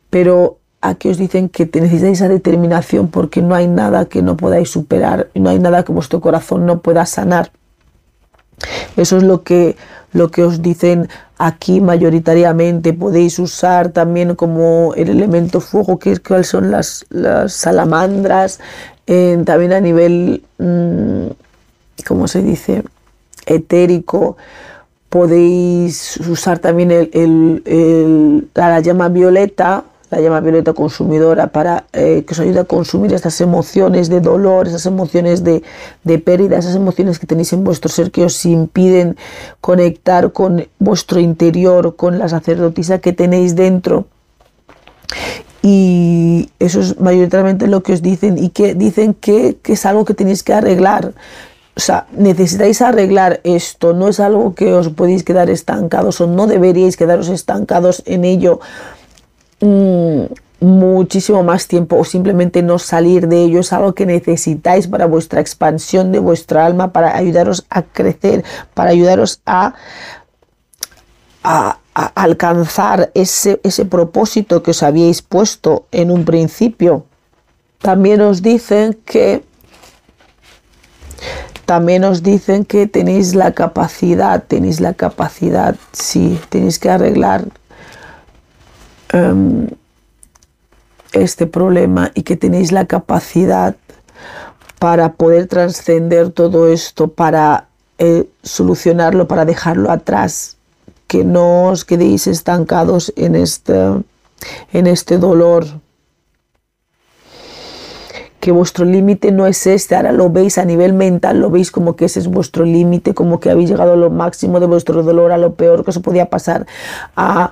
Pero aquí os dicen que necesitáis esa determinación porque no hay nada que no podáis superar, no hay nada que vuestro corazón no pueda sanar. Eso es lo que, lo que os dicen aquí mayoritariamente. Podéis usar también como el elemento fuego, que cuáles son las, salamandras, también a nivel, mm, ¿cómo se dice? Etérico. Podéis usar también la llama violeta, la llama violeta consumidora para eh, que os ayude a consumir estas emociones de dolor, esas emociones de, de, pérdida, esas emociones que tenéis en vuestro ser que os impiden conectar con vuestro interior, con la sacerdotisa que tenéis dentro. Y eso es mayoritariamente lo que os dicen y que dicen que, que es algo que tenéis que arreglar. O sea, necesitáis arreglar esto, no es algo que os podéis quedar estancados o no deberíais quedaros estancados en ello Mm, muchísimo más tiempo o simplemente no salir de ello es algo que necesitáis para vuestra expansión de vuestra alma, para ayudaros a crecer, para ayudaros a, a, alcanzar ese, ese propósito que os habíais puesto en un principio. También os dicen que también os dicen que tenéis la capacidad, tenéis la capacidad, sí, tenéis que arreglar Em, este problema y que tenéis la capacidad para poder trascender todo esto, para eh, solucionarlo, para dejarlo atrás, que no os quedéis estancados en este, en este dolor. Que vuestro límite no es este, ahora lo veis a nivel mental, lo veis como que ese es vuestro límite, como que habéis llegado a lo máximo de vuestro dolor, a lo peor que os podía pasar, a,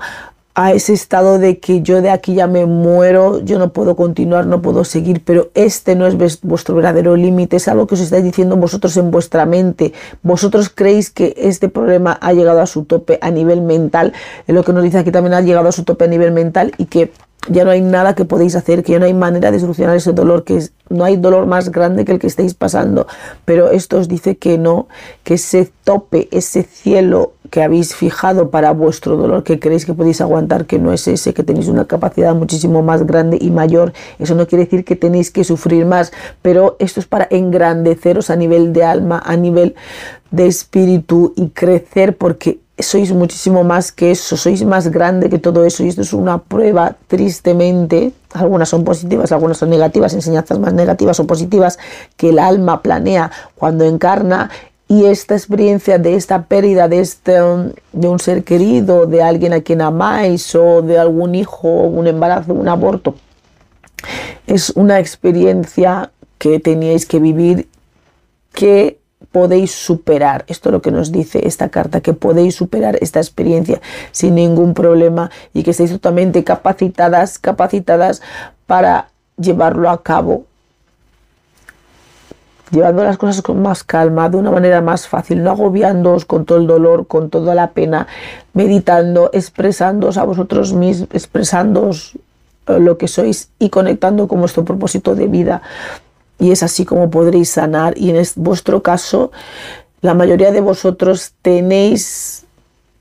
a ese estado de que yo de aquí ya me muero, yo no puedo continuar, no puedo seguir, pero este no es vuestro verdadero límite, es algo que os estáis diciendo vosotros en vuestra mente. Vosotros creéis que este problema ha llegado a su tope a nivel mental, es lo que nos dice aquí también ha llegado a su tope a nivel mental y que ya no hay nada que podéis hacer, que ya no hay manera de solucionar ese dolor, que no hay dolor más grande que el que estéis pasando. Pero esto os dice que no, que ese tope, ese cielo que habéis fijado para vuestro dolor, que creéis que podéis aguantar, que no es ese, que tenéis una capacidad muchísimo más grande y mayor. Eso no quiere decir que tenéis que sufrir más, pero esto es para engrandeceros a nivel de alma, a nivel de espíritu y crecer porque sois muchísimo más que eso, sois más grande que todo eso y esto es una prueba tristemente, algunas son positivas, algunas son negativas, enseñanzas más negativas o positivas que el alma planea cuando encarna y esta experiencia de esta pérdida de, este, de un ser querido, de alguien a quien amáis o de algún hijo, un embarazo, un aborto, es una experiencia que teníais que vivir que podéis superar. Esto es lo que nos dice esta carta, que podéis superar esta experiencia sin ningún problema y que estáis totalmente capacitadas, capacitadas para llevarlo a cabo. Llevando las cosas con más calma, de una manera más fácil, no agobiándoos con todo el dolor, con toda la pena, meditando, expresándoos a vosotros mismos, expresándoos eh, lo que sois y conectando con vuestro propósito de vida y es así como podréis sanar. Y en vuestro caso, la mayoría de vosotros tenéis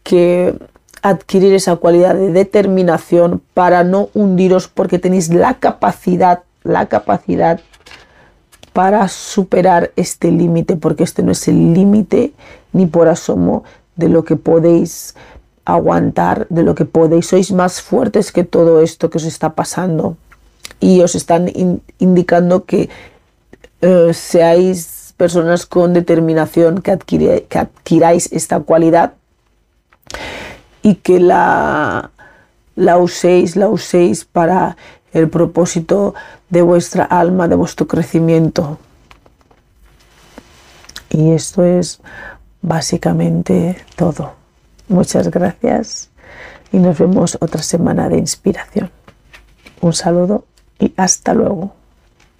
que adquirir esa cualidad de determinación para no hundiros porque tenéis la capacidad, la capacidad para superar este límite, porque este no es el límite ni por asomo de lo que podéis aguantar, de lo que podéis. Sois más fuertes que todo esto que os está pasando y os están indicando que eh, seáis personas con determinación, que, que adquiráis esta cualidad y que la, la uséis, la uséis para el propósito de vuestra alma, de vuestro crecimiento. Y esto es básicamente todo. Muchas gracias y nos vemos otra semana de inspiración. Un saludo y hasta luego.